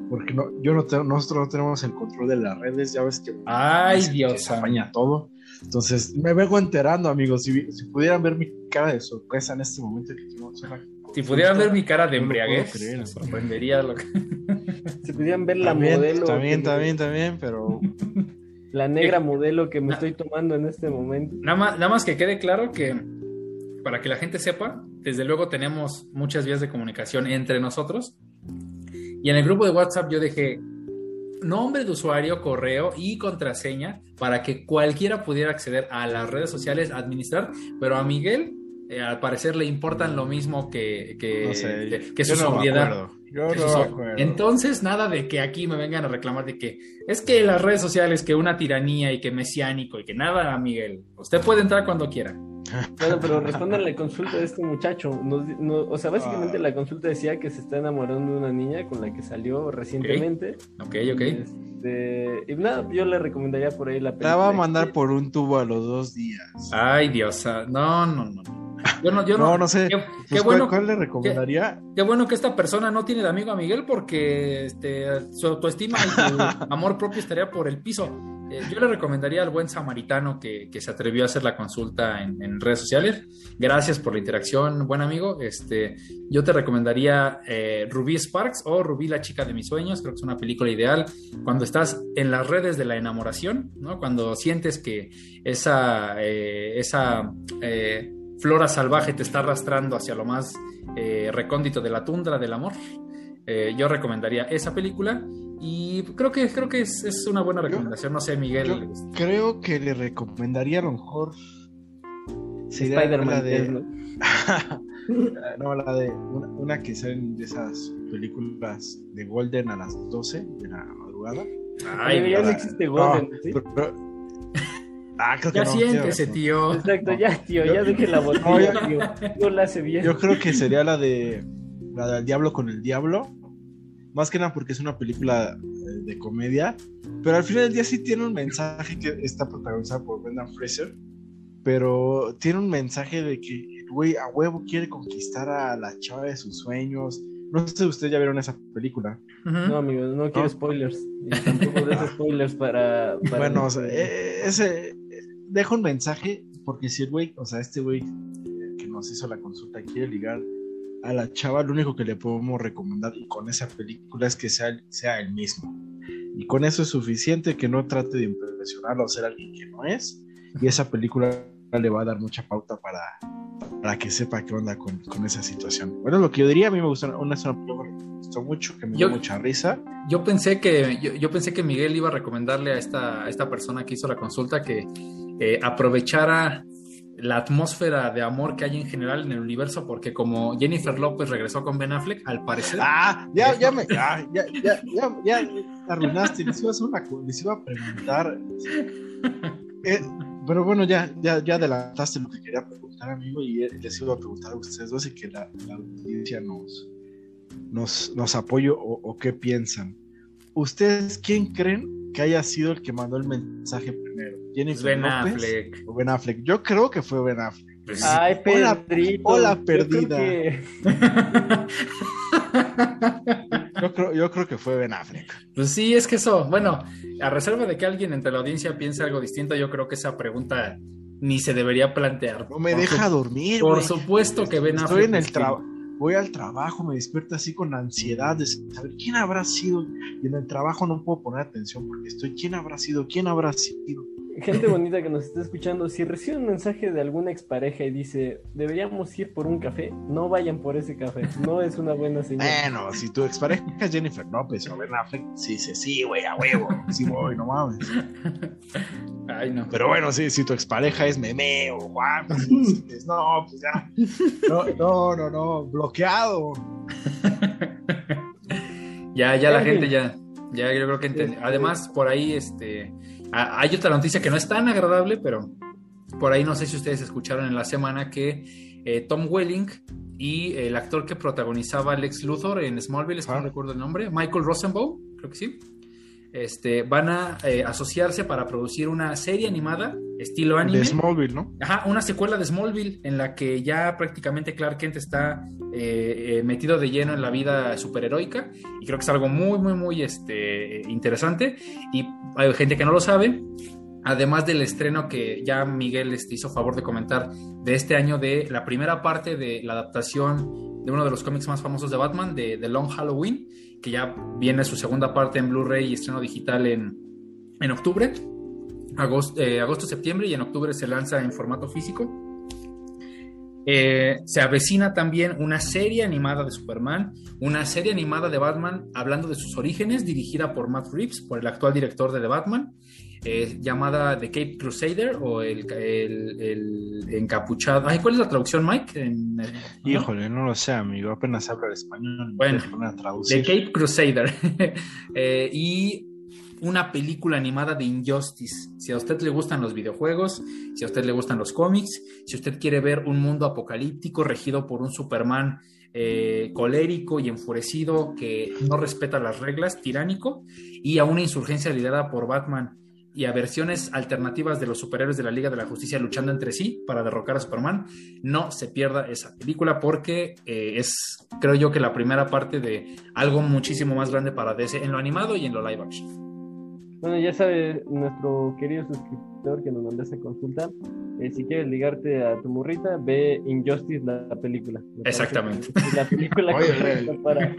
B: porque no, yo no tengo, nosotros no tenemos el control de las redes, ya ves que,
A: Ay, Dios
B: apaña todo. Entonces me vengo enterando, amigos. Si, si, pudieran ver mi cara de sorpresa en este momento que
A: Si pudieran ver mi cara de embriaguez, me sorprendería lo que...
C: Si pudieran ver la modelo.
B: También, también, también, pero.
C: La negra modelo que me estoy tomando en este momento.
A: Nada más, nada más que quede claro que, para que la gente sepa, desde luego tenemos muchas vías de comunicación entre nosotros. Y en el grupo de WhatsApp yo dejé nombre de usuario, correo y contraseña para que cualquiera pudiera acceder a las redes sociales, administrar, pero a Miguel eh, al parecer le importan lo mismo que, que, que, su sobriedad. Entonces, nada de que aquí me vengan a reclamar de que es que las redes sociales, que una tiranía y que mesiánico y que nada, Miguel. Usted puede entrar cuando quiera.
C: Bueno, pero respondan la consulta de este muchacho. o sea, básicamente ah. la consulta decía que se está enamorando de una niña con la que salió recientemente.
A: Ok, ok.
C: Este, y nada, yo le recomendaría por ahí la
B: película. La va a mandar por un tubo a los dos días.
A: Ay, Dios. No, no, no. Yo no, yo
B: no, no, sé. Qué, pues, bueno, ¿cuál, le recomendaría?
A: Qué, bueno que esta persona no tiene de amigo a Miguel porque este, su autoestima y su (laughs) amor propio estaría por el piso. Eh, yo le recomendaría al buen samaritano que, que se atrevió a hacer la consulta en, redes sociales. Gracias por la interacción, buen amigo. Este, yo te recomendaría eh, Rubí Sparks o Rubí, la chica de mis sueños. Creo que es una película ideal cuando estás en las redes de la enamoración, ¿no? Cuando sientes que esa, eh, esa flora salvaje te está arrastrando hacia lo más eh, recóndito de la tundra del amor. Eh, yo recomendaría esa película y creo que creo que es, una buena recomendación. no sé, Miguel.
B: creo que le recomendaría a lo mejor Spider-Man de... (laughs) no, la de una, que salen de esas películas de Golden a las 12 de la madrugada.
C: Ay, ya no existe Golden,
A: Ah, creo ya siéntese, tío.
C: Exacto, ya, tío, ya deje la botella, tío. No la hace bien.
B: Yo creo que sería la de la del Diablo con el Diablo. Más que nada porque es una película eh, de comedia. Pero al final del día sí tiene un mensaje que está protagonizada por Brendan Fraser. Pero tiene un mensaje de que el güey a huevo quiere conquistar a la chava de sus sueños. No sé si ustedes ya vieron esa película.
C: No, amigo, no quiero spoilers. Y tampoco de esos spoilers (laughs) para.
B: Bueno, o sea, e, e, ese, deja un mensaje, porque si el güey, o sea, este güey que nos hizo la consulta quiere ligar a la chava, lo único que le podemos recomendar y con esa película es que sea, sea el mismo. Y con eso es suficiente que no trate de impresionarlo o ser alguien que no es. Y esa película le va a dar mucha pauta para, para que sepa qué onda con, con esa situación. Bueno, lo que yo diría, a mí me gustó una, me gustó mucho, que me dio mucha risa.
A: Yo pensé que, yo, yo, pensé que Miguel iba a recomendarle a esta, a esta persona que hizo la consulta que eh, aprovechara la atmósfera de amor que hay en general en el universo, porque como Jennifer López regresó con Ben Affleck, al parecer.
B: Ah, ya, ya me. ya, ya, ya, ya, arruinaste. Les iba a, hacer una, les iba a preguntar. Eh, pero bueno, ya, ya, ya adelantaste lo que quería preguntar, amigo, y les iba a preguntar a ustedes dos y que la, audiencia nos, nos, nos apoye o, o qué piensan. ¿Ustedes quién creen que haya sido el que mandó el mensaje primero?
A: Jennifer ben Affleck.
B: O Ben Affleck. Yo creo que fue Ben Affleck.
C: Pues Ay, Pedrito.
B: Hola, perdida. (laughs) Yo creo, yo creo que fue Ben Affleck.
A: Pues sí, es que eso, bueno, a reserva de que alguien entre la audiencia piense algo distinto, yo creo que esa pregunta ni se debería plantear.
B: No me deja dormir.
A: Por supuesto que Ben Affleck.
B: Estoy en el trabajo voy al trabajo, me despierto así con ansiedad de saber quién habrá sido. Y en el trabajo no puedo poner atención porque estoy, ¿quién habrá sido? ¿Quién habrá sido?
C: Gente bonita que nos está escuchando, si recibe un mensaje de alguna expareja y dice, deberíamos ir por un café, no vayan por ese café, no es una buena señal.
B: Bueno, si tu expareja es Jennifer López o Ben Affleck, sí dice, sí, güey, a huevo, sí voy, no mames. (laughs)
A: Ay, no.
B: Pero bueno, sí, si tu expareja es Meme o Juan, pues, dices, (laughs) no, pues ya, no, no, no, no, bloqueado. (laughs)
A: Ya, ya la
C: En
A: gente ya, ya yo creo que enten-
C: Este-
A: Además, por ahí, este, hay otra noticia que no es tan agradable, pero por ahí no sé si ustedes escucharon en la semana que eh, Tom Welling y el actor que protagonizaba Lex Luthor en Smallville, es que
B: Ah.
A: no recuerdo el nombre, Michael Rosenbaum, creo que sí, este, van a eh, asociarse para producir una serie animada estilo anime.
B: De Smallville, ¿no?
A: Ajá, una secuela de Smallville en la que ya prácticamente Clark Kent está eh, eh, metido de lleno en la vida superheroica y creo que es algo muy, muy, muy este, interesante y hay gente que no lo sabe. Además del estreno que ya Miguel este, hizo favor de comentar de este año de la primera parte de la adaptación de uno de los cómics más famosos de Batman, de The Long Halloween, que ya viene su segunda parte en Blu-ray y estreno digital en, en octubre agosto, eh, agosto-septiembre y en octubre se lanza en formato físico. Eh, se avecina también una serie animada de Superman, una serie animada de Batman hablando de sus orígenes, dirigida por Matt Reeves, por el actual director de The Batman, llamada The Cape Crusader o el, el- el encapuchado. Ay, ¿Cuál es la traducción, Mike? En,
B: Híjole, no lo sé, amigo, apenas hablo el español.
A: Bueno, The. Cape Crusader. (laughs) Eh, y una película animada de Injustice. Si a usted le gustan los videojuegos, si a usted le gustan los cómics, si usted quiere ver un mundo apocalíptico regido por un Superman eh, colérico y enfurecido que no respeta las reglas, tiránico, y a una insurgencia liderada por Batman y a versiones alternativas de los superhéroes de la Liga de la Justicia luchando entre sí para derrocar a Superman, no se pierda esa película porque eh, es, creo yo, que la primera parte de algo muchísimo más grande para DC en lo animado y en lo live action.
C: Bueno, ya sabe nuestro querido suscriptor que nos mandó esa consulta. eh, si quieres ligarte a tu morrita, ve Injustice, la, la película. Me
A: Exactamente.
C: La película
B: Oye,
C: para, para-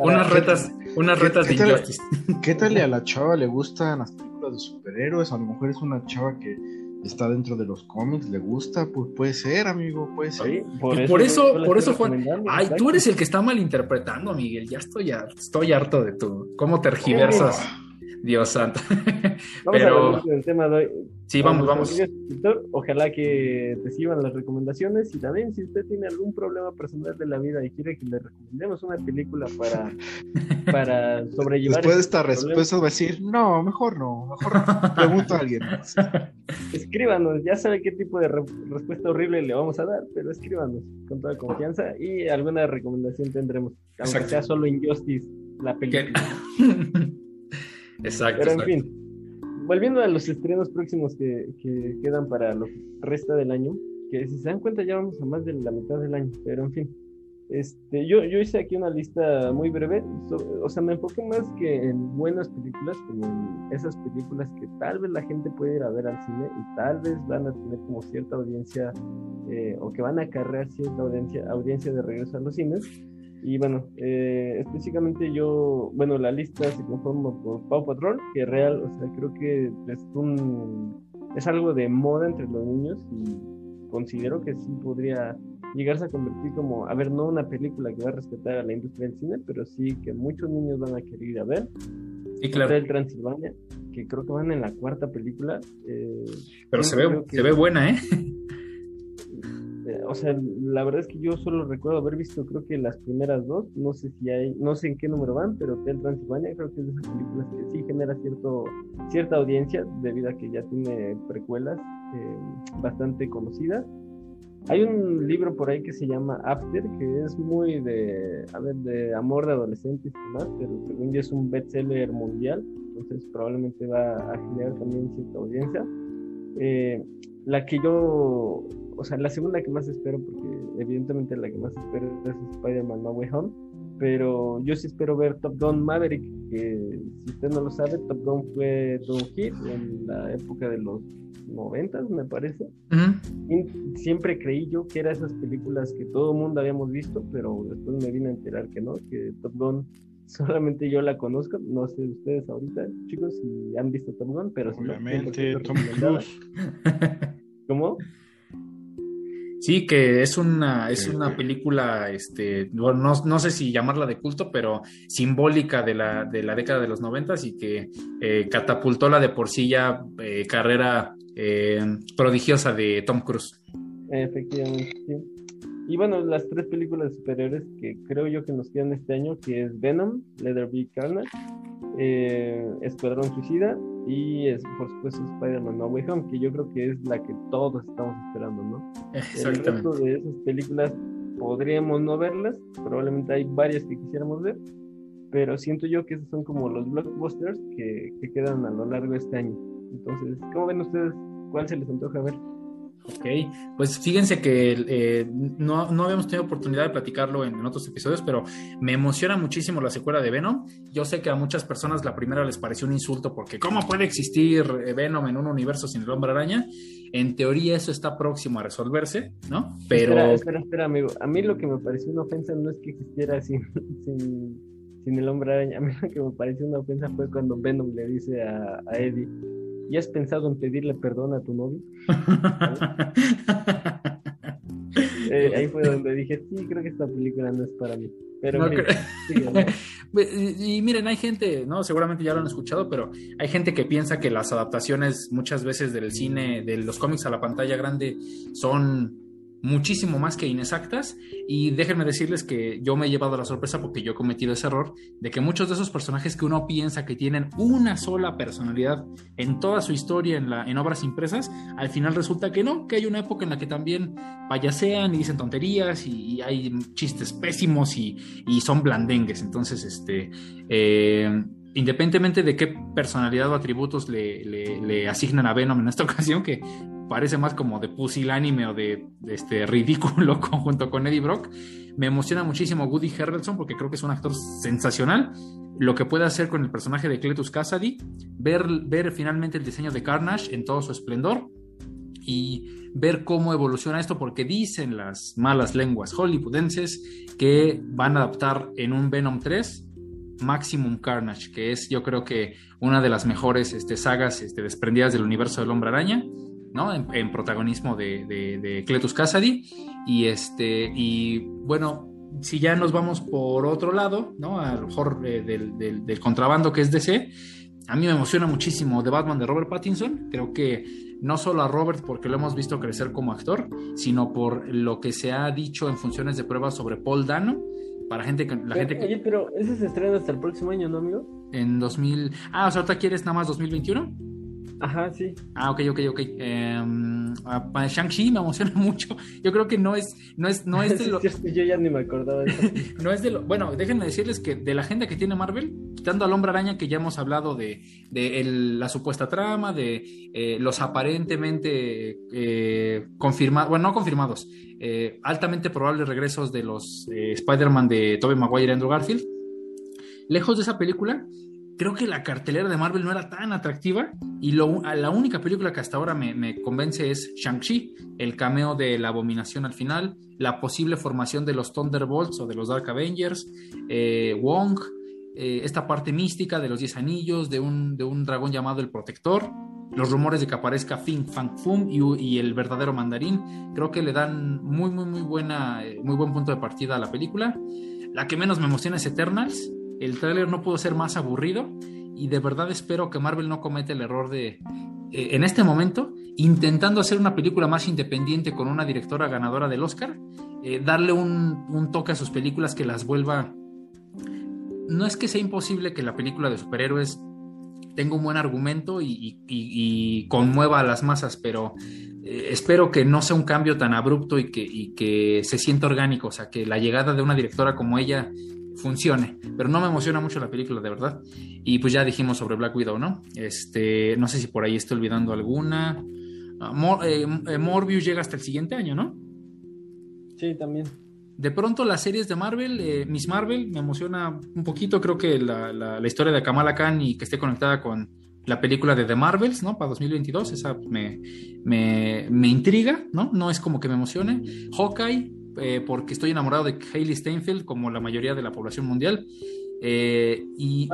A: Unas retas, unas
B: ¿Qué-
A: retas
B: qué
A: de
B: tal?
A: Injustice.
B: ¿Qué tal a la chava le gustan las películas de superhéroes? A lo mejor es una chava que está dentro de los cómics, le gusta, pues puede ser, amigo, puede ser.
A: Por eso, por eso
C: recomendando,
A: Ay,
C: exacto.
A: tú eres el que está malinterpretando, Miguel. Ya estoy, estoy harto de tu. ¿Cómo tergiversas? Dios santo. (laughs)
C: Vamos
A: pero-
C: a hablar del tema de hoy.
A: Sí, vamos, vamos.
C: Ojalá que te sirvan las recomendaciones y también si usted tiene algún problema personal de la vida y quiere que le recomendemos una película para, (laughs) para sobrellevar
B: Después de
C: ese
B: esta respuesta va a decir, no, mejor no, mejor (laughs) pregunto a alguien. más".
C: escríbanos, ya sabe qué tipo de re- respuesta horrible le vamos a dar, pero escríbanos con toda confianza y alguna recomendación tendremos, aunque
A: Exacto.
C: sea solo Injustice, la película.
A: Exacto.
C: Pero en
A: exacto.
C: fin, volviendo a los estrenos próximos que, que quedan para lo que resta del año, que si se dan cuenta ya vamos a más de la mitad del año, pero en fin. Este, yo, yo hice aquí una lista muy breve, so- o sea, me enfoqué más que en buenas películas, como en esas películas que tal vez la gente puede ir a ver al cine y tal vez van a tener como cierta audiencia eh, o que van a acarrear cierta audiencia, audiencia de regreso a los cines. Y bueno, eh, específicamente yo, bueno, la lista se conforma por Paw Patrol, que real, o sea, creo que es un, es algo de moda entre los niños y considero que sí podría llegarse a convertir como, a ver, no una película que va a respetar a la industria del cine, pero sí que muchos niños van a querer ir a ver.
A: Sí, claro.
C: Hotel Transilvania, que creo que van en la cuarta película. eh,
A: Pero se ve,
C: que-
A: se ve buena, ¿eh? (laughs)
C: eh, o sea, la verdad es que yo solo recuerdo haber visto creo que las primeras dos, no sé si hay, no sé en qué número van, pero Hotel Transilvania creo que es de esas películas que sí genera cierto, cierta audiencia debido a que ya tiene precuelas eh, bastante conocidas. Hay un libro por ahí que se llama After, que es muy de, a ver, de amor de adolescentes y demás, pero según yo es un bestseller mundial, entonces probablemente va a generar también cierta audiencia. Eh, la que yo, o sea, la segunda que más espero, porque evidentemente la que más espero es Spider-Man No Way Home, pero yo sí espero ver Top Gun Maverick, que si usted no lo sabe, Top Gun fue todo un hit en la época de los 90, me parece. Siempre creí yo que era esas películas que todo el mundo habíamos visto, pero después me vine a enterar que no, que Top Gun (laughs) solamente yo la conozco, no sé ustedes ahorita, chicos, si han visto Tom Gun, pero si
B: Obviamente, Tom Cruise.
C: ¿Cómo?
A: Sí, que es una, es una película, este, no, no, sé si llamarla de culto, pero simbólica de la, de la década de los noventas y que eh, catapultó la de por sí ya eh, carrera eh, prodigiosa de Tom Cruise.
C: Efectivamente, sí. Y bueno, las tres películas superiores que creo yo que nos quedan este año, que es Venom, Leatherby Carnage, eh, Escuadrón Suicida y es, por supuesto Spider-Man No Way Home, que yo creo que es la que todos estamos esperando, ¿no? El resto de esas películas podríamos no verlas, probablemente hay varias que quisiéramos ver, pero siento yo que esos son como los blockbusters que, que quedan a lo largo de este año. Entonces, ¿cómo ven ustedes? ¿Cuál se les antoja ver?
A: Ok, pues fíjense que eh, no, no, habíamos tenido oportunidad de platicarlo en, otros episodios, pero me emociona muchísimo la secuela de Venom. Yo sé que a muchas personas la primera les pareció un insulto porque ¿cómo puede existir eh, Venom en un universo sin el hombre araña? En teoría eso está próximo a resolverse, ¿no? Pero...
C: Espera, espera, amigo. A mí lo que me pareció una ofensa no es que existiera (laughs) sin, sin, el hombre araña. A mí lo que me pareció una ofensa fue cuando Venom le dice a Eddie ¿Y has pensado en pedirle perdón a tu novio? (laughs) Eh, ahí fue donde dije, sí, creo que esta película no es para mí. Pero (laughs)
A: y miren, hay gente, ¿no? Seguramente ya lo han escuchado, pero hay gente que piensa que las adaptaciones muchas veces del cine, de los cómics a la pantalla grande, son muchísimo más que inexactas y déjenme decirles que yo me he llevado la sorpresa porque yo he cometido ese error de que muchos de esos personajes que uno piensa que tienen una sola personalidad en toda su historia en, obras impresas, al final resulta que no, que hay una época en la que también payasean y dicen tonterías y, hay chistes pésimos y, son blandengues. Entonces, este... Eh, independientemente de qué personalidad o atributos le, le, asignan a Venom en esta (laughs) ocasión, que parece más como de pusilánime o de, este ridículo (laughs) junto con Eddie Brock. Me emociona muchísimo Woody Harrelson porque creo que es un actor sensacional. Lo que puede hacer con el personaje de Cletus Cassidy, ver, ver finalmente el diseño de Carnage en todo su esplendor y ver cómo evoluciona esto porque dicen las malas lenguas hollywoodenses que van a adaptar en un Venom 3 Maximum Carnage, que es yo creo que una de las mejores este, sagas este, desprendidas del universo del hombre araña ¿no? En, protagonismo de, de, Cletus Cassidy. Y este, y bueno, si ya nos vamos por otro lado, ¿no? A lo mejor eh, del, contrabando que es DC, a mí me emociona muchísimo The Batman de Robert Pattinson. Creo que no solo a Robert porque lo hemos visto crecer como actor, sino por lo que se ha dicho en funciones de pruebas sobre Paul Dano. Para gente que, la gente que...
C: Oye, pero ese se estrena hasta el próximo año, ¿no, amigo?
A: En 2000... Ah, o sea, ¿ahorita quieres nada más 2021?
C: Ajá, sí.
A: Ah, ok, ok, ok. Eh, Shang-Chi me emociona (laughs) mucho. Yo creo que no es, no es, no es (laughs) de lo.
C: Yo ya ni me acordaba de eso. (laughs)
A: no es de lo. Bueno, déjenme decirles que de la agenda que tiene Marvel, quitando al hombre araña, que ya hemos hablado de, de la supuesta trama, de eh, los aparentemente eh, confirmados, bueno, no confirmados, eh, altamente probables regresos de los Spider-Man de Tobey Maguire y Andrew Garfield. Lejos de esa película, creo que la cartelera de Marvel no era tan atractiva y lo, la única película que hasta ahora me, convence es Shang-Chi, el cameo de la abominación al final, la posible formación de los Thunderbolts o de los Dark Avengers, eh, Wong, eh, esta parte mística de los Diez Anillos, de un, de un dragón llamado el Protector, los rumores de que aparezca Fing Fang Fum y, el verdadero mandarín, creo que le dan muy, muy, muy, buena, eh, muy buen punto de partida a la película. La que menos me emociona es Eternals, el tráiler no pudo ser más aburrido y de verdad espero que Marvel no cometa el error de, eh, en este momento, intentando hacer una película más independiente con una directora ganadora del Oscar, eh, darle un, toque a sus películas que las vuelva... No es que sea imposible que la película de superhéroes tenga un buen argumento y, conmueva a las masas, pero eh, espero que no sea un cambio tan abrupto y que, y que se sienta orgánico, o sea, que la llegada de una directora como ella funcione. Pero no me emociona mucho la película, de verdad. Y pues ya dijimos sobre Black Widow, ¿no? Este, no sé si por ahí estoy olvidando alguna. Ah, eh, eh, Morbius llega hasta el siguiente año, ¿no?
C: Sí, también.
A: De pronto las series de Marvel, eh, Miss Marvel, me emociona un poquito. Creo que la, la, historia de Kamala Khan y que esté conectada con la película de The Marvels, ¿no? Para 2022, esa me, me, me intriga, ¿no? No es como que me emocione. Hawkeye, eh, porque estoy enamorado de Hailey Steinfeld, como la mayoría de la población mundial. Eh, y.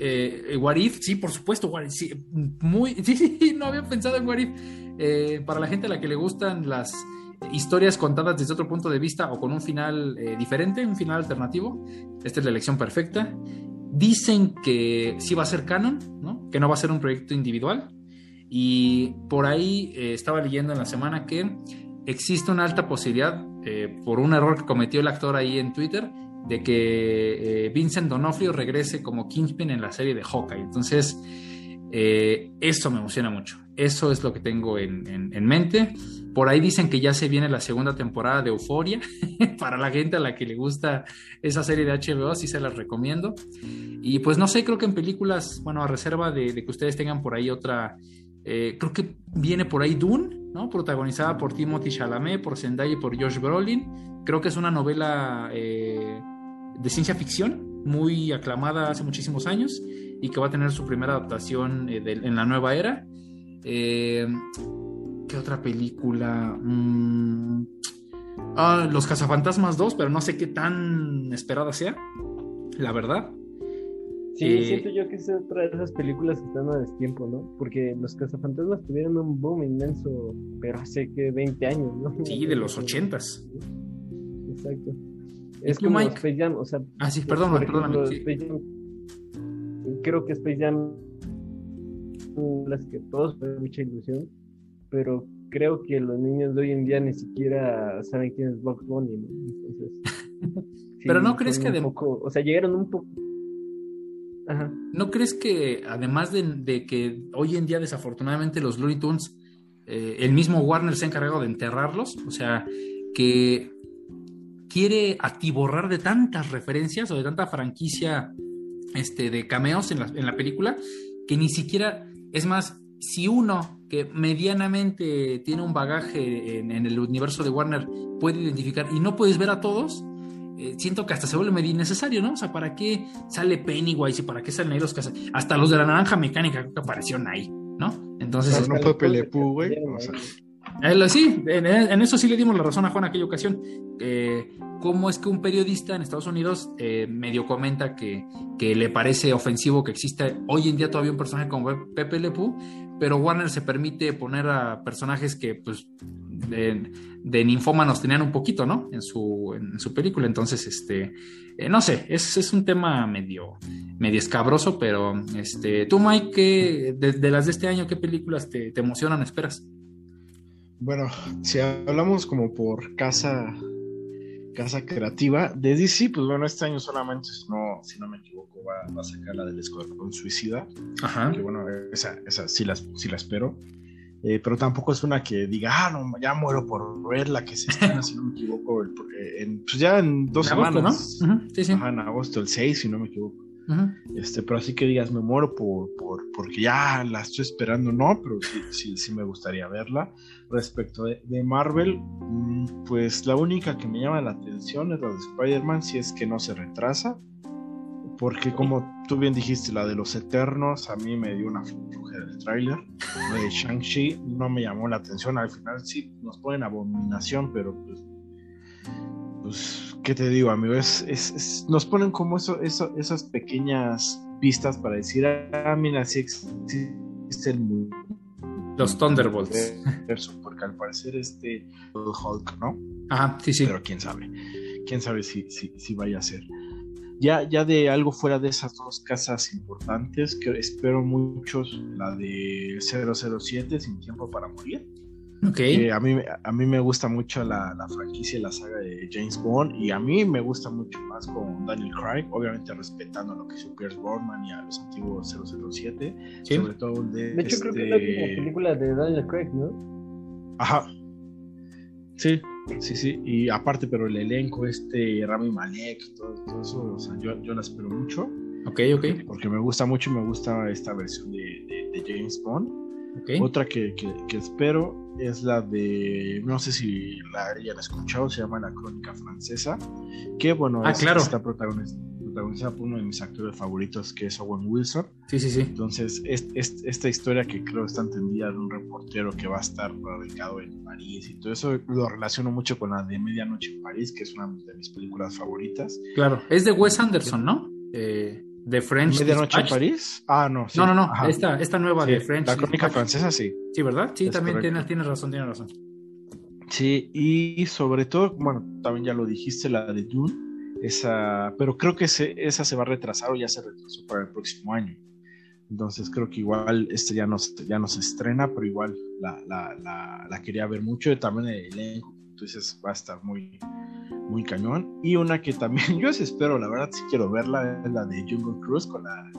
A: Eh, Warif, sí, por supuesto, sí, muy, (laughs) sí, no había pensado en Warif. Eh, para la gente a la que le gustan las historias contadas desde otro punto de vista o con un final eh, diferente, un final alternativo, esta es la elección perfecta. Dicen que sí va a ser canon, ¿no? que no va a ser un proyecto individual. Y por ahí estaba leyendo en la semana que existe una alta posibilidad, por un error que cometió el actor ahí en Twitter, de que eh, Vincent Donofrio regrese como Kingpin en la serie de Hawkeye. Entonces, eh, eso me emociona mucho. Eso es lo que tengo en, mente. Por ahí dicen que ya se viene la segunda temporada de Euforia. (laughs) Para la gente a la que le gusta esa serie de HBO, sí se las recomiendo. Y pues no sé, creo que en películas, bueno, a reserva de, que ustedes tengan por ahí otra. Eh, creo que viene por ahí Dune, ¿no? Protagonizada por Timothy Chalamet, por Zendaya y por Josh Brolin. Creo que es una novela de ciencia ficción, muy aclamada hace muchísimos años y que va a tener su primera adaptación eh, en la nueva era. Eh, ¿Qué otra película? Mm, ah, Los Cazafantasmas 2, pero no sé qué tan esperada sea, la verdad.
C: Sí, siento yo que es otra de esas películas que están a destiempo, ¿no? Porque los cazafantasmas tuvieron un boom inmenso, pero hace que 20 años, ¿no?
A: Sí, de los 80s.
C: Exacto. Es como Space Jam, o sea.
A: Ah, sí, perdón, perdóname.
C: creo que Space Jam las que todos fue mucha ilusión, pero creo que los niños de hoy en día ni siquiera saben quién es Bugs Bunny, ¿no? Entonces. (laughs)
A: pero no crees que
C: de poco, o sea, llegaron un poco Ajá.
A: ¿No crees que además de, que hoy en día desafortunadamente los Looney Tunes, eh, el mismo Warner se ha encargado de enterrarlos? O sea, que quiere atiborrar de tantas referencias o de tanta franquicia este, de cameos en la, en la película que ni siquiera, es más, si uno que medianamente tiene un bagaje en, el universo de Warner puede identificar y no puedes ver a todos, eh, siento que hasta se vuelve medio innecesario, ¿no? O sea, ¿para qué sale Pennywise y para qué salen ahí los Hasta los de la naranja mecánica que aparecieron ahí, ¿no? Entonces...
B: no fue Pelepú, güey. O sea.
A: Eh, sí, en, eso sí le dimos la razón a Juan en aquella ocasión. Eh, ¿Cómo es que un periodista en Estados Unidos eh, medio comenta que, le parece ofensivo que exista hoy en día todavía un personaje como Pepe Le pero Warner se permite poner a personajes que, pues, de, de ninfómanos tenían un poquito, ¿no? En su, en su película. Entonces, este, no sé, es, es un tema medio, medio escabroso, pero, este, tú, Mike, de, las de este año, ¿qué películas te, te emocionan, esperas?
B: Bueno, si hablamos como por casa casa creativa de DC, pues bueno, este año solamente, si no, si no me equivoco, va, a sacar la del Escuadrón Suicida. Ajá. Que bueno, esa, esa sí, la, sí la espero. Eh, pero tampoco es una que diga, ah, no, ya muero por verla, que se estrena, (laughs) si no me equivoco, en, pues ya en dos semanas. ¿no? sí, sí. Ajá, en agosto, el 6, si no me equivoco este, pero así que digas, me muero por, por, porque ya la estoy esperando, no, pero sí, sí, sí me gustaría verla. Respecto de, Marvel, mm, pues la única que me llama la atención es la de Spider-Man, si es que no se retrasa. Porque como tú bien dijiste, la de los Eternos, a mí me dio una flujera del tráiler. La de Shang-Chi no me llamó la atención. Al final sí nos ponen abominación, pero pues pues, ¿qué te digo, amigo? Es, nos ponen como eso, eso, esas pequeñas pistas para decir, ah, mira, sí existe el mundo.
A: Los Thunderbolts.
B: Porque al parecer este Hulk, ¿no?
A: Ajá, sí, sí.
B: Pero quién sabe. Quién sabe si, si, si vaya a ser. Ya, ya de algo fuera de esas dos casas importantes, que espero muchos, la de 007, Sin Tiempo para Morir.
A: Okay.
B: a, mí, a mí me gusta mucho la, la, franquicia y la saga de James Bond y a mí me gusta mucho más con Daniel Craig, obviamente respetando lo que hizo Pierce Brosnan y a los antiguos 007, sobre todo
C: de... De hecho creo que es la este película de Daniel Craig, ¿no?
B: Ajá. Sí, sí, sí, y aparte, pero el elenco, este Rami Malek, todo, todo eso, o sea, yo, yo la espero mucho.
A: Ok, ok.
B: Porque me gusta mucho y me gusta esta versión de, de, de James Bond. Otra que, espero es la de, no sé si la hayan escuchado, se llama La Crónica Francesa, que bueno,
A: ah, claro.
B: está protagonizada por uno de mis actores favoritos, que es Owen Wilson.
A: Sí, sí, sí.
B: Entonces, esta historia que creo está entendida de un reportero que va a estar radicado en París y todo eso, lo relaciono mucho con la de Medianoche en París, que es una de mis películas favoritas.
A: Claro, es de Wes Anderson, ¿no? eh, The French
B: ¿Medianoche en París? Ah, no.
A: no, no, no. Esta, esta nueva de French.
B: La crónica francesa, sí.
A: Sí, ¿verdad? Sí, también tienes, tienes razón, tienes razón.
B: Sí, y sobre todo, bueno, también ya lo dijiste, la de Dune, esa, pero creo que esa se va a retrasar o ya se retrasó para el próximo año. Entonces creo que igual este ya no, ya no se estrena, pero igual la, la, la, quería ver mucho. También el elenco, entonces va a estar muy, muy cañón. Y una que también (laughs) yo espero, la verdad sí quiero verla, es la de Jungle Cruise con la,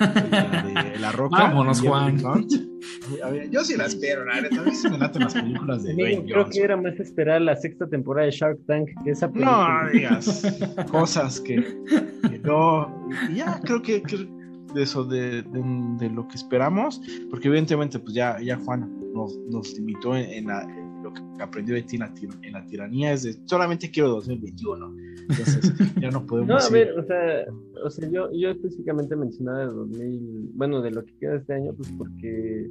B: de La Roca.
A: Vámonos, Juan. (laughs)
B: yo sí la espero, la verdad. A me laten las películas de
C: Dwayne Creo que era más esperar la sexta temporada de Shark Tank que esa película.
B: No digas (laughs) cosas que, que no. Y ya creo que, de eso, de, de, lo que esperamos, porque evidentemente, pues ya, ya Juan nos, nos limitó en, lo que aprendió de ti en la, tiranía, es de solamente quiero 2021. Entonces, ya no podemos.
C: No, a ver, o sea, o sea yo, yo específicamente mencionaba de 2000, bueno, de lo que queda este año, pues porque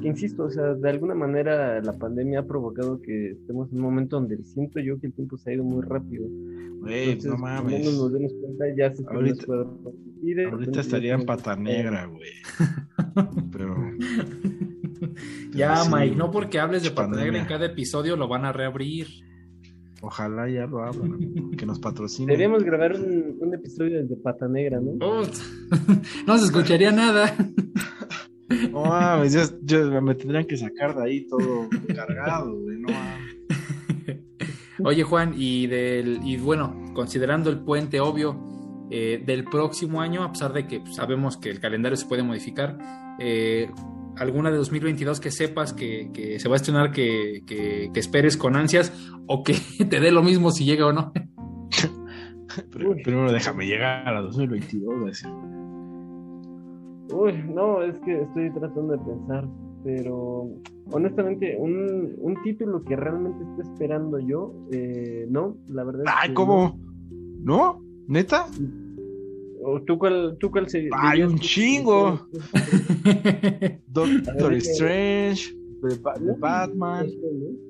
C: que insisto, o sea, de alguna manera la pandemia ha provocado que estemos en un momento donde siento yo que el tiempo se ha ido muy rápido.
B: Güey, no mames.
C: nos demos cuenta, ya se
B: ahorita, ahorita estaría en pata negra, güey. (laughs) Pero. (laughs)
A: Ya, Mike, no porque hables de pata negra en cada episodio lo van a reabrir.
B: Ojalá ya lo abran, que nos patrocinen.
C: Deberíamos grabar un, episodio de Pata Negra, ¿no? (laughs)
A: no se escucharía nada.
B: No mames, yo, me tendrían que sacar de ahí todo cargado, güey, no
A: Oye, Juan, y del, y bueno, considerando el puente obvio eh, del próximo año, a pesar de que pues, sabemos que el calendario se puede modificar, eh, alguna de 2022 que sepas que, que se va a estrenar, que, que, esperes con ansias o que (laughs) te dé lo mismo si llega o no.
B: primero déjame llegar a 2022, decir.
C: Uy, no, es que estoy tratando de pensar, pero honestamente, un, un título que realmente estoy esperando yo, eh, no, la verdad.
B: Ay, ¿cómo? ¿No? ¿Neta?
C: ¿O tú cuál, tú cuál sería?
B: ¡Ay, un chingo! (laughs) Doctor Strange de, Batman.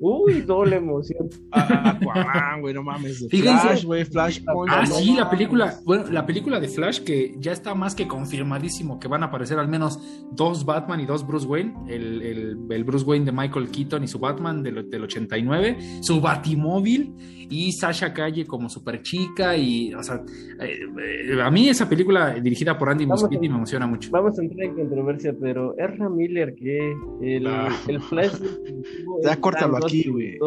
C: Uy, doble emoción. (laughs)
B: Aquaman, güey, no mames. Flash, güey, Flashpoint.
A: Ah, sí, la película, bueno, la película de Flash que ya está más que confirmadísimo que van a aparecer al menos dos Batman y dos Bruce Wayne. El, el, el Bruce Wayne de Michael Keaton y su Batman del, del 89, su Batimóvil y Sasha Calle como super chica y, o sea, eh, eh, a mí esa película dirigida por Andy Muschietti me emociona mucho.
C: Vamos a entrar en controversia, pero Ezra Miller que el, ah. el. (laughs)
B: ya córtalo aquí, güey.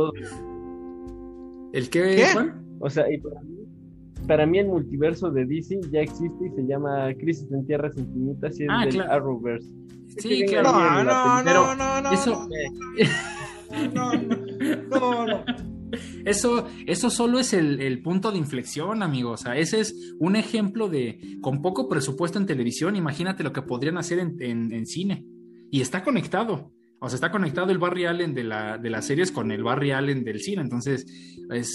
A: ¿El qué, Juan?
C: O sea, y para mí, el multiverso de DC ya existe y se llama Crisis en Tierras Infinitas y es ah, del Arrowverse.
A: Sí, claro.
B: No, no, no, no,
A: Eso...
B: no, no, no. (laughs)
A: Eso, eso solo es el, punto de inflexión, amigos. O sea, ese es un ejemplo de, con poco presupuesto en televisión, imagínate lo que podrían hacer en cine. Y está conectado. O sea, está conectado el Barry Allen de, la, de las series con el Barry Allen del cine. Entonces,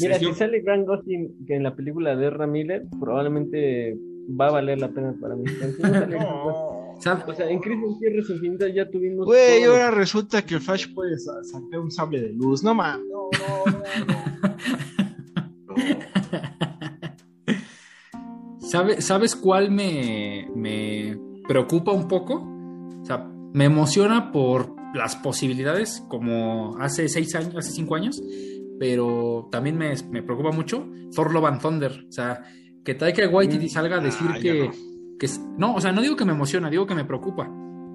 C: Mira, si sale Grant Gustin que en la película de Erra Miller, probablemente va a valer la pena para mí. (laughs) o sea, en Crisis Tierras Infinitas ya tuvimos.
B: Güey, ahora resulta que el Flash puede sacar un sable de luz. No mames. No, no,
A: no, (laughs) ¿Sabes cuál me, me preocupa un poco? O sea, me emociona por las posibilidades como hace seis años, hace cinco años, pero también me, preocupa mucho Thor Love and Thunder. O sea, que Taika Waititi mm. salga a decir ah, que, no. que... No, o sea, no digo que me emociona, digo que me preocupa.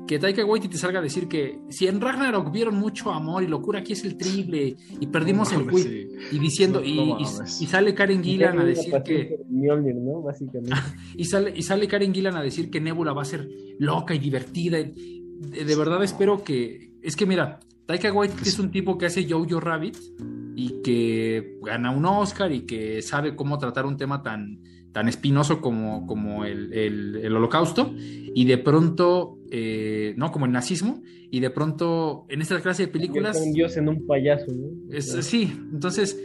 A: Que Taika Waititi salga a decir que si en Ragnarok vieron mucho amor y locura, aquí es el triple y perdimos el quiz. Y diciendo, y, y, sale Karen Gillan a decir que. (laughs) y, sale, y sale Karen Gillan a decir que Nebula va a ser loca y divertida de, verdad espero que. Es que mira, Taika Waititi es un tipo que hace Jojo Rabbit y que gana un Oscar y que sabe cómo tratar un tema tan, tan espinoso como, como el, el, holocausto y de pronto, eh, ¿no? Como el nazismo y de pronto en esta clase de películas...
C: Un dios en un payaso, ¿no?
A: Es, sí, entonces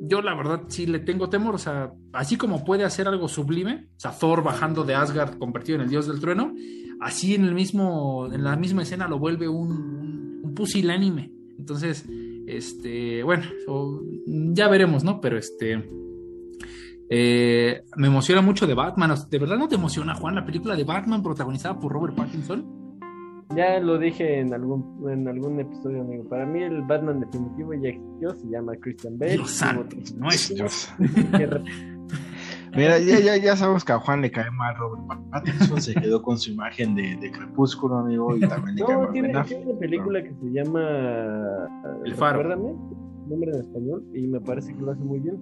A: yo la verdad sí le tengo temor, o sea, así como puede hacer algo sublime, o sea, Thor bajando de Asgard convertido en el dios del trueno, así en el mismo, en la misma escena lo vuelve un, pusilánime. Entonces, este, bueno, ya veremos, ¿no? Pero este, Eh, me emociona mucho de Batman. ¿De verdad no te emociona, Juan, la película de Batman protagonizada por Robert Pattinson?
C: Ya lo dije en algún, en algún episodio, amigo. Para mí el Batman definitivo ya existió, se llama Christian Bale.
A: Dios santo, no es Dios. (laughs)
B: Mira, ya, ya, ya sabemos que a Juan le cae mal Robert Pattinson, se quedó con su imagen de, de Crepúsculo, amigo, y también le cae
C: No,
B: mal
C: tiene, tiene una película que se llama
A: El Faro.
C: Recuérdame, nombre en español, y me parece que lo hace muy bien.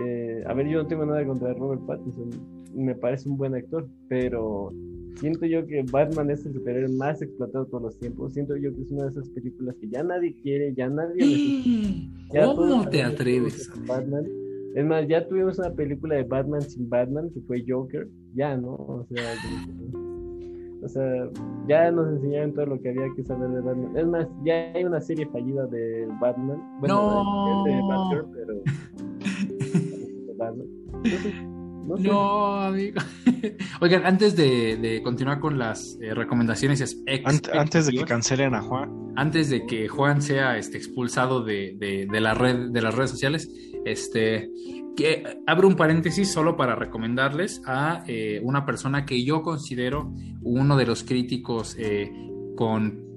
C: Eh, a ver, yo no tengo nada contra Robert Pattinson, me parece un buen actor, pero siento yo que Batman es el superhéroe más explotado por los tiempos. Siento yo que es una de esas películas que ya nadie quiere, ya nadie necesita. Ya todos
A: ¿Cómo te atreves?
C: Batman. Es más, ya tuvimos una película de Batman sin Batman, que fue Joker, ya, ¿no? O sea, o sea, ya nos enseñaron todo lo que había que saber de Batman. Es más, ya hay una serie fallida de Batman. Bueno,
A: No.
C: de Batgirl, pero. (laughs) de Batman. Entonces, no sé.
A: No, amigo. (laughs) Oigan, antes de, de continuar con las eh, recomendaciones ex-
B: Ant- antes de que cancelen a Juan,
A: antes de que Juan sea este, expulsado de, de- de la red, de las redes sociales, este, que abro un paréntesis solo para recomendarles a eh, una persona que yo considero uno de los críticos eh, con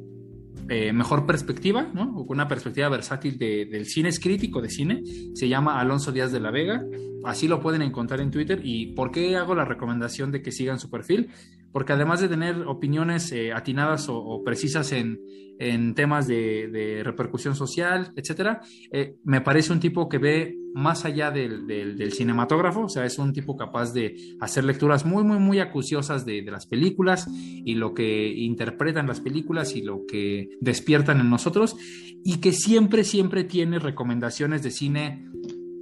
A: eh, mejor perspectiva, ¿no? O con una perspectiva versátil de- del cine, es crítico de cine, se llama Alonso Díaz de la Vega, así lo pueden encontrar en Twitter. ¿Y por qué hago la recomendación de que sigan su perfil? Porque además de tener opiniones eh, atinadas o, precisas en, en temas de, repercusión social, etcétera, eh, me parece un tipo que ve más allá del, del- del cinematógrafo, o sea, es un tipo capaz de hacer lecturas muy, muy, muy acuciosas de, de las películas y lo que interpretan las películas y lo que despiertan en nosotros, y que siempre, siempre tiene recomendaciones de cine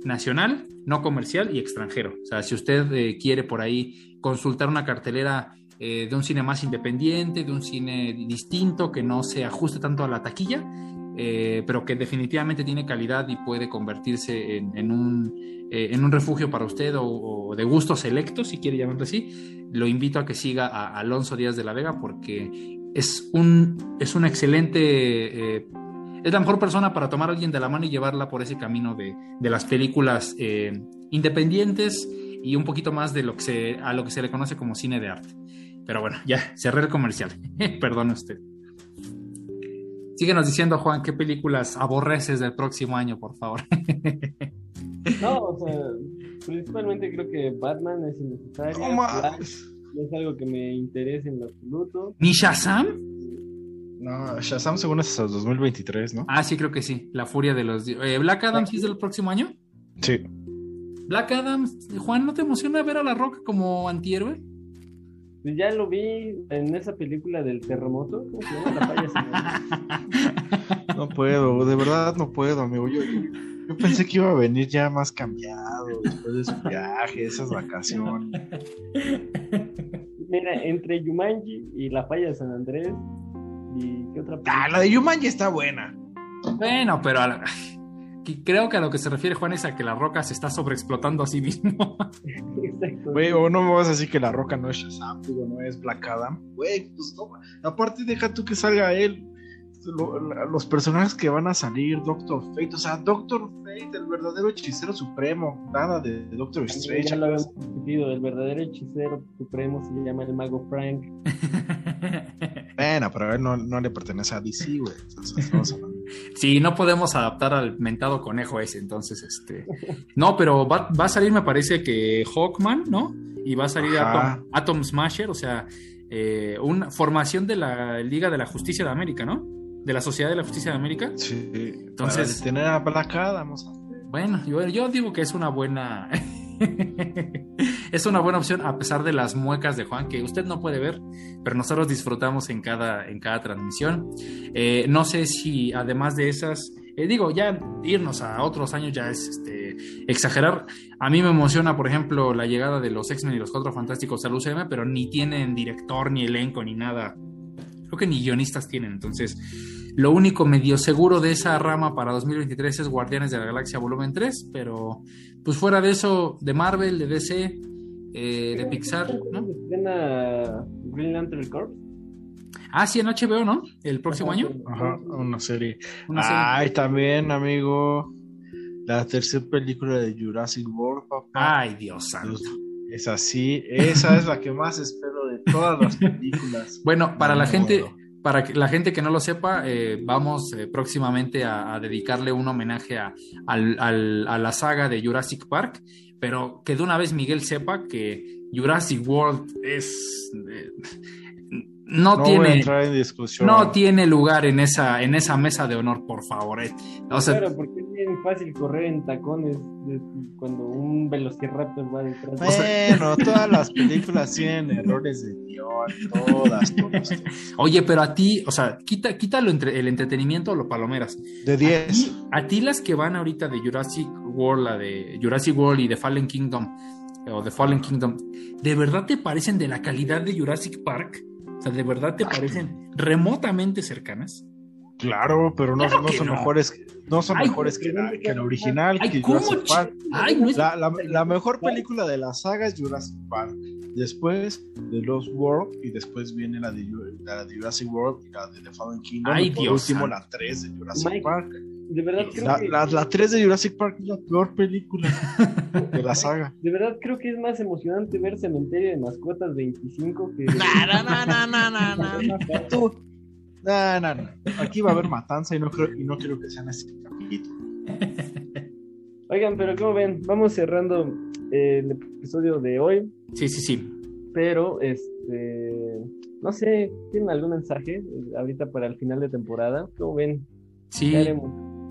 A: nacional, no comercial y extranjero. O sea, si usted eh, quiere por ahí consultar una cartelera eh, de un cine más independiente, de un cine distinto, que no se ajuste tanto a la taquilla, eh, pero que definitivamente tiene calidad y puede convertirse en, un, en un refugio para usted o, de gustos selectos, si quiere llamarlo así, lo invito a que siga a Alonso Díaz de la Vega porque es un, es un excelente... es la mejor persona para tomar a alguien de la mano y llevarla por ese camino de, de las películas eh, independientes y un poquito más de lo que se, a lo que se le conoce como cine de arte. Pero bueno, ya, cerré el comercial. (laughs) Perdone usted. Síguenos diciendo, Juan, qué películas aborreces del próximo año, por favor. (laughs)
C: No, o sea, principalmente creo que Batman es innecesario.
B: no
C: es algo que me interese en lo absoluto.
A: ¿Ni Shazam?
B: No, Shazam según es hasta 2023, ¿no?
A: Ah, sí, creo que sí. La furia de los... Eh, ¿Black Adam sí es del próximo año?
B: Sí.
A: Black Adam, Juan, ¿no te emociona ver a La Roca como antihéroe?
C: Ya lo vi en esa película del terremoto. ¿Cómo se llama? La falla (laughs)
B: No puedo, de verdad no puedo, amigo. Yo, yo pensé que iba a venir ya más cambiado después de su viaje, esas vacaciones.
C: Mira, entre Yumanji y la falla de San Andrés. ¿Y qué otra
B: Ah, la de Yumanji está buena.
A: Bueno, pero a la- creo que a lo que se refiere Juan es a que La Roca se está sobreexplotando a sí mismo.
C: Exacto.
B: Güey, o no me vas a decir que la roca no es Shazam, digo, no es Black Adam. Güey, pues no. Aparte, deja tú que salga él. Lo- la- los personajes que van a salir, Doctor Fate, o sea, Doctor Fate, el verdadero hechicero supremo, nada de Doctor Strange.
C: Ya lo habíamos discutido. El verdadero hechicero supremo se llama el mago Frank. (laughs)
B: Bueno, pero a él no, no le pertenece a DC, güey.
A: Sí, no podemos adaptar al mentado conejo ese, entonces, este... No, pero va, va a salir, me parece que Hawkman, ¿no? Y va a salir. Atom, Atom Smasher, o sea, eh, una formación de la Liga de la Justicia de América, ¿no? De la Sociedad de la Justicia de América.
B: Sí,
A: Entonces-
B: para tener a Black Adam.
A: Bueno, yo, yo digo que es una buena. (laughs) es una buena opción, a pesar de las muecas de Juan, que usted no puede ver, pero nosotros disfrutamos en cada, en cada transmisión. Eh, no sé si además de esas. eh, digo, ya irnos a otros años ya es este, exagerar. A mí me emociona, por ejemplo, la llegada de los X-Men y los Cuatro Fantásticos al UCM, pero ni tienen director, ni elenco, ni nada. Creo que ni guionistas tienen. Entonces, lo único medio seguro de esa rama para 2023 es Guardianes de la Galaxia Volumen 3, pero pues fuera de eso, de Marvel, de DC, eh, de Pixar, ¿no?
C: Estrena Green Lantern Corps.
A: Ah, sí, en HBO, ¿no? El próximo año.
B: Ajá, una serie.
A: Una serie.
B: Ay, también, amigo. La tercera película de Jurassic World,
A: papá. Ay, Dios santo.
B: Es así, esa es la que más espero de todas las películas. (laughs)
A: bueno, para la gente, para la gente que no lo sepa, eh, vamos eh, próximamente a, dedicarle un homenaje a, la saga de Jurassic Park, pero que de una vez Miguel sepa que Jurassic World es... Eh, no, tiene no tiene lugar en esa en esa mesa de honor por favor
C: claro porque es bien fácil correr en tacones cuando un velociraptor va detrás.
B: Bueno todas las películas tienen errores de guion todas,
A: oye pero a ti o sea quita quítalo entre el entretenimiento o los palomeras.
B: De 10
A: a, ti las que van ahorita de Jurassic World la de Jurassic World y de Fallen Kingdom o The Fallen Kingdom, ¿de verdad te parecen de la calidad de Jurassic Park? sea, ¿de verdad te parecen remotamente cercanas?
B: Claro, pero no, no son mejores, no son mejores que la, que la original, que Jurassic Park. la, la, la, mejor película de la saga es Jurassic Park. Después de Lost World y después viene la de, la de Jurassic World y la de The Fallen Kingdom.
A: Ay, y por
B: último la 3 de Jurassic Park.
C: De verdad creo
B: la,
C: que...
B: la, la 3 de Jurassic Park es la peor película de la saga. (laughs)
C: De verdad creo que es más emocionante ver Cementerio de Mascotas 25 que... (laughs)
A: No, no, no, no, no, no. (laughs)
B: No, no, no. Aquí va a haber matanza y no creo, y no quiero que sean ese capítulo. (laughs)
C: Oigan, pero como ven, vamos cerrando el episodio de hoy.
A: Sí, sí, sí.
C: Pero, este, no sé, ¿tienen algún mensaje ahorita para el final de temporada? ¿Cómo ven?
A: Sí.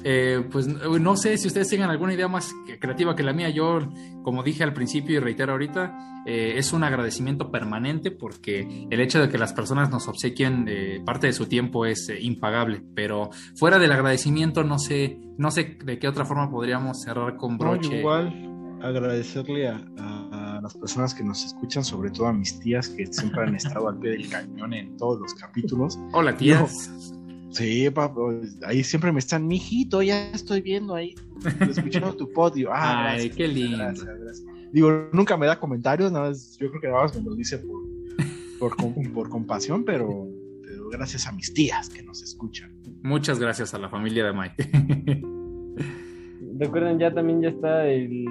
A: Eh, pues no sé si ustedes tengan alguna idea más creativa que la mía. Yo, como dije al principio y reitero ahorita, eh, es un agradecimiento permanente porque el hecho de que las personas nos obsequien eh, parte de su tiempo es impagable. Pero fuera del agradecimiento, no sé, no sé de qué otra forma podríamos cerrar con broche.
B: igual agradecerle a, a, las personas que nos escuchan, sobre todo a mis tías que siempre han estado al pie del cañón en todos los capítulos.
A: Hola tías.
B: Sí, papá, ahí siempre me están, mijito, ya estoy viendo ahí, escuchando tu (laughs) podio. Ah,
A: Ay, qué lindo.
B: Digo, nunca me da comentarios, nada más, yo creo que nada más me lo dice por, por, por compasión, pero, pero gracias a mis tías que nos escuchan.
A: Muchas gracias a la familia de Mike. (laughs)
C: Recuerden, ya también ya está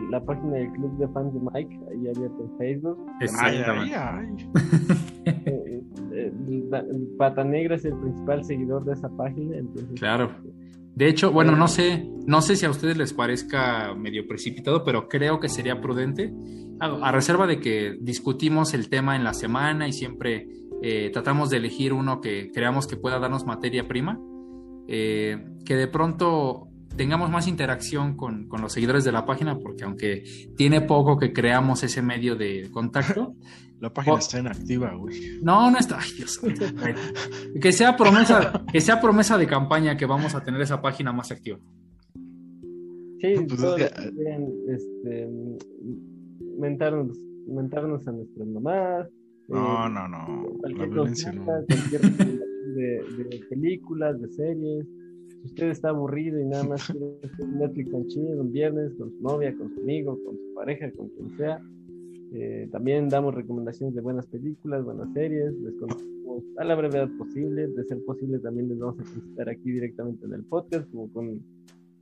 C: la página del Club de Fans de Mike, ahí abierto en Facebook.
A: Exactamente.
C: Eh, (laughs) eh, Pata Negra es el principal seguidor de esa página. Entonces,
A: claro. De hecho, bueno, no sé, no sé si a ustedes les parezca medio precipitado, pero creo que sería prudente, a, reserva de que discutimos el tema en la semana y siempre eh, tratamos de elegir uno que creamos que pueda darnos materia prima, que de pronto tengamos más interacción con, los seguidores de la página, porque aunque tiene poco que creamos ese medio de contacto. (laughs)
B: La página está inactiva, güey.
A: No, no está. Ay, Dios. que sea promesa, que sea promesa de campaña que vamos a tener esa página más activa.
C: Sí, pues todos este, mentarnos, mentarnos a nuestras mamás.
B: No, eh, no, no.
C: Cualquier cosa, cualquier de, de películas, de series si usted está aburrido y nada más (laughs) quiere Netflix en chido un viernes con su novia, con su amigo, con su pareja, con quien sea, eh, también damos recomendaciones de buenas películas, buenas series, les contamos a la brevedad posible, de ser posible también les vamos a presentar aquí directamente en el podcast, como con,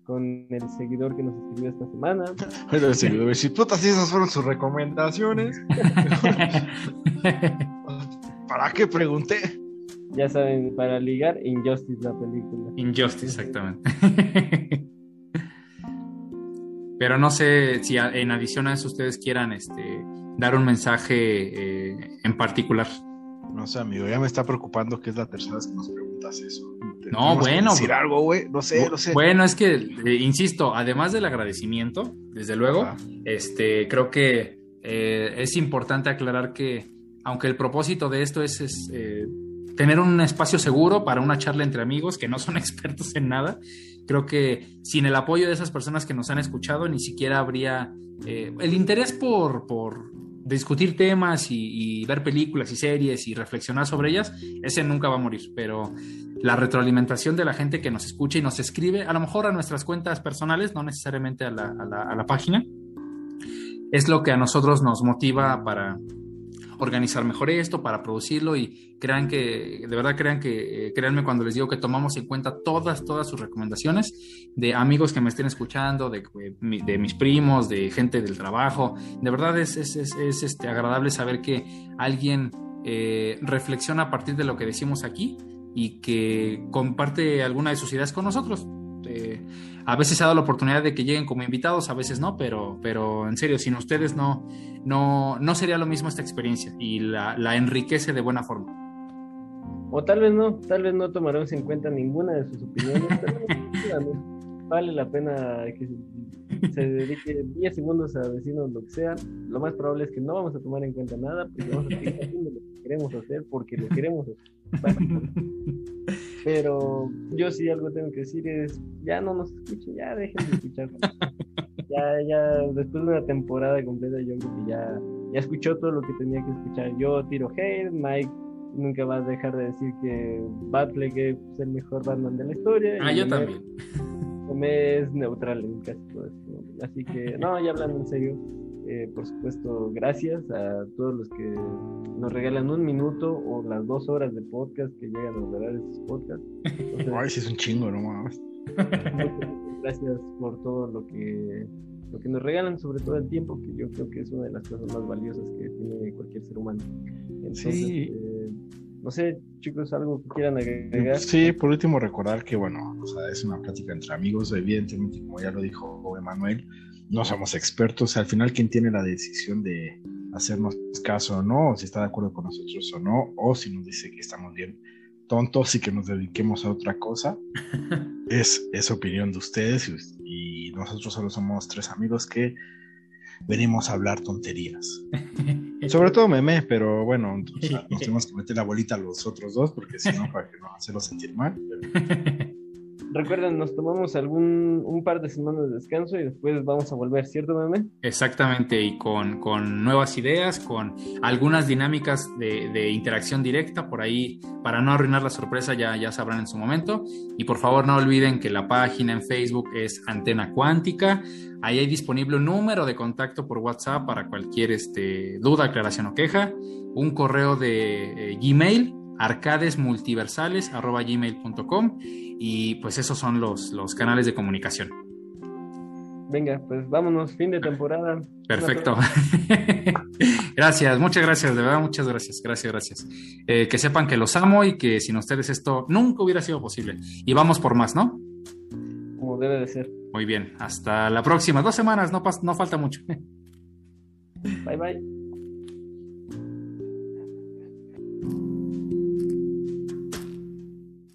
C: con el seguidor que nos escribió esta semana. (laughs)
B: Bueno, el seguidor, si putas, esas fueron sus recomendaciones. (laughs) ¿Para qué pregunté?
C: Ya saben, para ligar, Injustice la película.
A: Injustice, exactamente. (laughs) Pero no sé si en adición a eso ustedes quieran este, dar un mensaje eh, en particular.
B: No sé, amigo, ya me está preocupando que es la tercera vez que nos preguntas eso.
A: No, bueno.
B: Decir algo, güey. No sé, no sé.
A: Bueno, es que, eh, insisto, además del agradecimiento, desde luego, este, creo que eh, es importante aclarar que, aunque el propósito de esto es, es tener un espacio seguro para una charla entre amigos que no son (laughs) expertos en nada. Creo que sin el apoyo de esas personas que nos han escuchado, ni siquiera habría eh, el interés por, por discutir temas y, ver películas y series y reflexionar sobre ellas, ese nunca va a morir. Pero la retroalimentación de la gente que nos escucha y nos escribe, a lo mejor a nuestras cuentas personales, no necesariamente a la página, es lo que a nosotros nos motiva para, organizar mejor esto, para producirlo y crean que, de verdad crean que, eh, créanme cuando les digo que tomamos en cuenta todas, todas sus recomendaciones de amigos que me estén escuchando, de, de mis primos, de gente del trabajo. De verdad es, es, es, este, agradable saber que alguien eh, reflexiona a partir de lo que decimos aquí y que comparte alguna de sus ideas con nosotros. Eh, a veces se ha dado la oportunidad de que lleguen como invitados, a veces no, pero, pero en serio, sin ustedes no, no, no sería lo mismo esta experiencia y la, la enriquece de buena forma.
C: O tal vez no, tal vez no tomaremos en cuenta ninguna de sus opiniones, (laughs) vale la pena que se dedique 10 segundos a decirnos lo que sea. Lo más probable es que no vamos a tomar en cuenta nada, porque vamos a seguir haciendo lo que queremos hacer, porque lo queremos hacer. (laughs) Pero yo sí algo tengo que decir es, ya no nos escuchen, ya dejen de escuchar. (laughs) Ya, ya, después de una temporada completa, yo creo que ya, ya escuchó todo lo que tenía que escuchar. Yo tiro hate, Mike nunca va a dejar de decir que Batfleck es el mejor Batman de la historia.
A: Ah, yo también.
C: es neutral en casi todo esto. Así que, no, ya hablando en serio, eh, por supuesto, gracias a todos los que nos regalan un minuto o las dos horas de podcast que llegan a lograr estos podcasts. (laughs)
B: Ay, sí es un chingo, no mames. (laughs)
C: Gracias por todo lo que lo que nos regalan, sobre todo el tiempo, que yo creo que es una de las cosas más valiosas que tiene cualquier ser humano. Entonces, sí. eh, no sé, chicos, algo que quieran agregar.
B: Sí, por último recordar que, bueno, o sea, es una plática entre amigos, evidentemente, como ya lo dijo Emanuel, no somos expertos, al final quien tiene la decisión de hacernos caso o no, o si está de acuerdo con nosotros o no, o si nos dice que estamos bien tontos y que nos dediquemos a otra cosa, (laughs) es, es opinión de ustedes y nosotros solo somos tres amigos que venimos a hablar tonterías. (laughs) Sobre todo meme, pero bueno, (laughs) nos tenemos que meter la bolita a los otros dos porque si no, para que no hacerlo sentir mal.
C: Recuerden, nos tomamos algún un par de semanas de descanso y después vamos a volver, ¿cierto, meme?
A: Exactamente, y con, con nuevas ideas, con algunas dinámicas de, de, interacción directa por ahí, para no arruinar la sorpresa, ya, ya sabrán en su momento. Y por favor, no olviden que la página en Facebook es Antena Cuántica. Ahí hay disponible un número de contacto por WhatsApp para cualquier este, duda, aclaración o queja. Un correo de eh, Gmail, arcadesmultiversales.gmail.com y pues esos son los, los canales de comunicación.
C: Venga, pues vámonos, fin de temporada.
A: Perfecto. (laughs) gracias, muchas gracias, de verdad, muchas gracias, gracias, gracias. Eh, que sepan que los amo y que sin ustedes esto nunca hubiera sido posible. Y vamos por más, ¿no?
C: Como debe de ser.
A: Muy bien, hasta la próxima. Dos semanas, no, no falta mucho. (laughs)
C: Bye bye.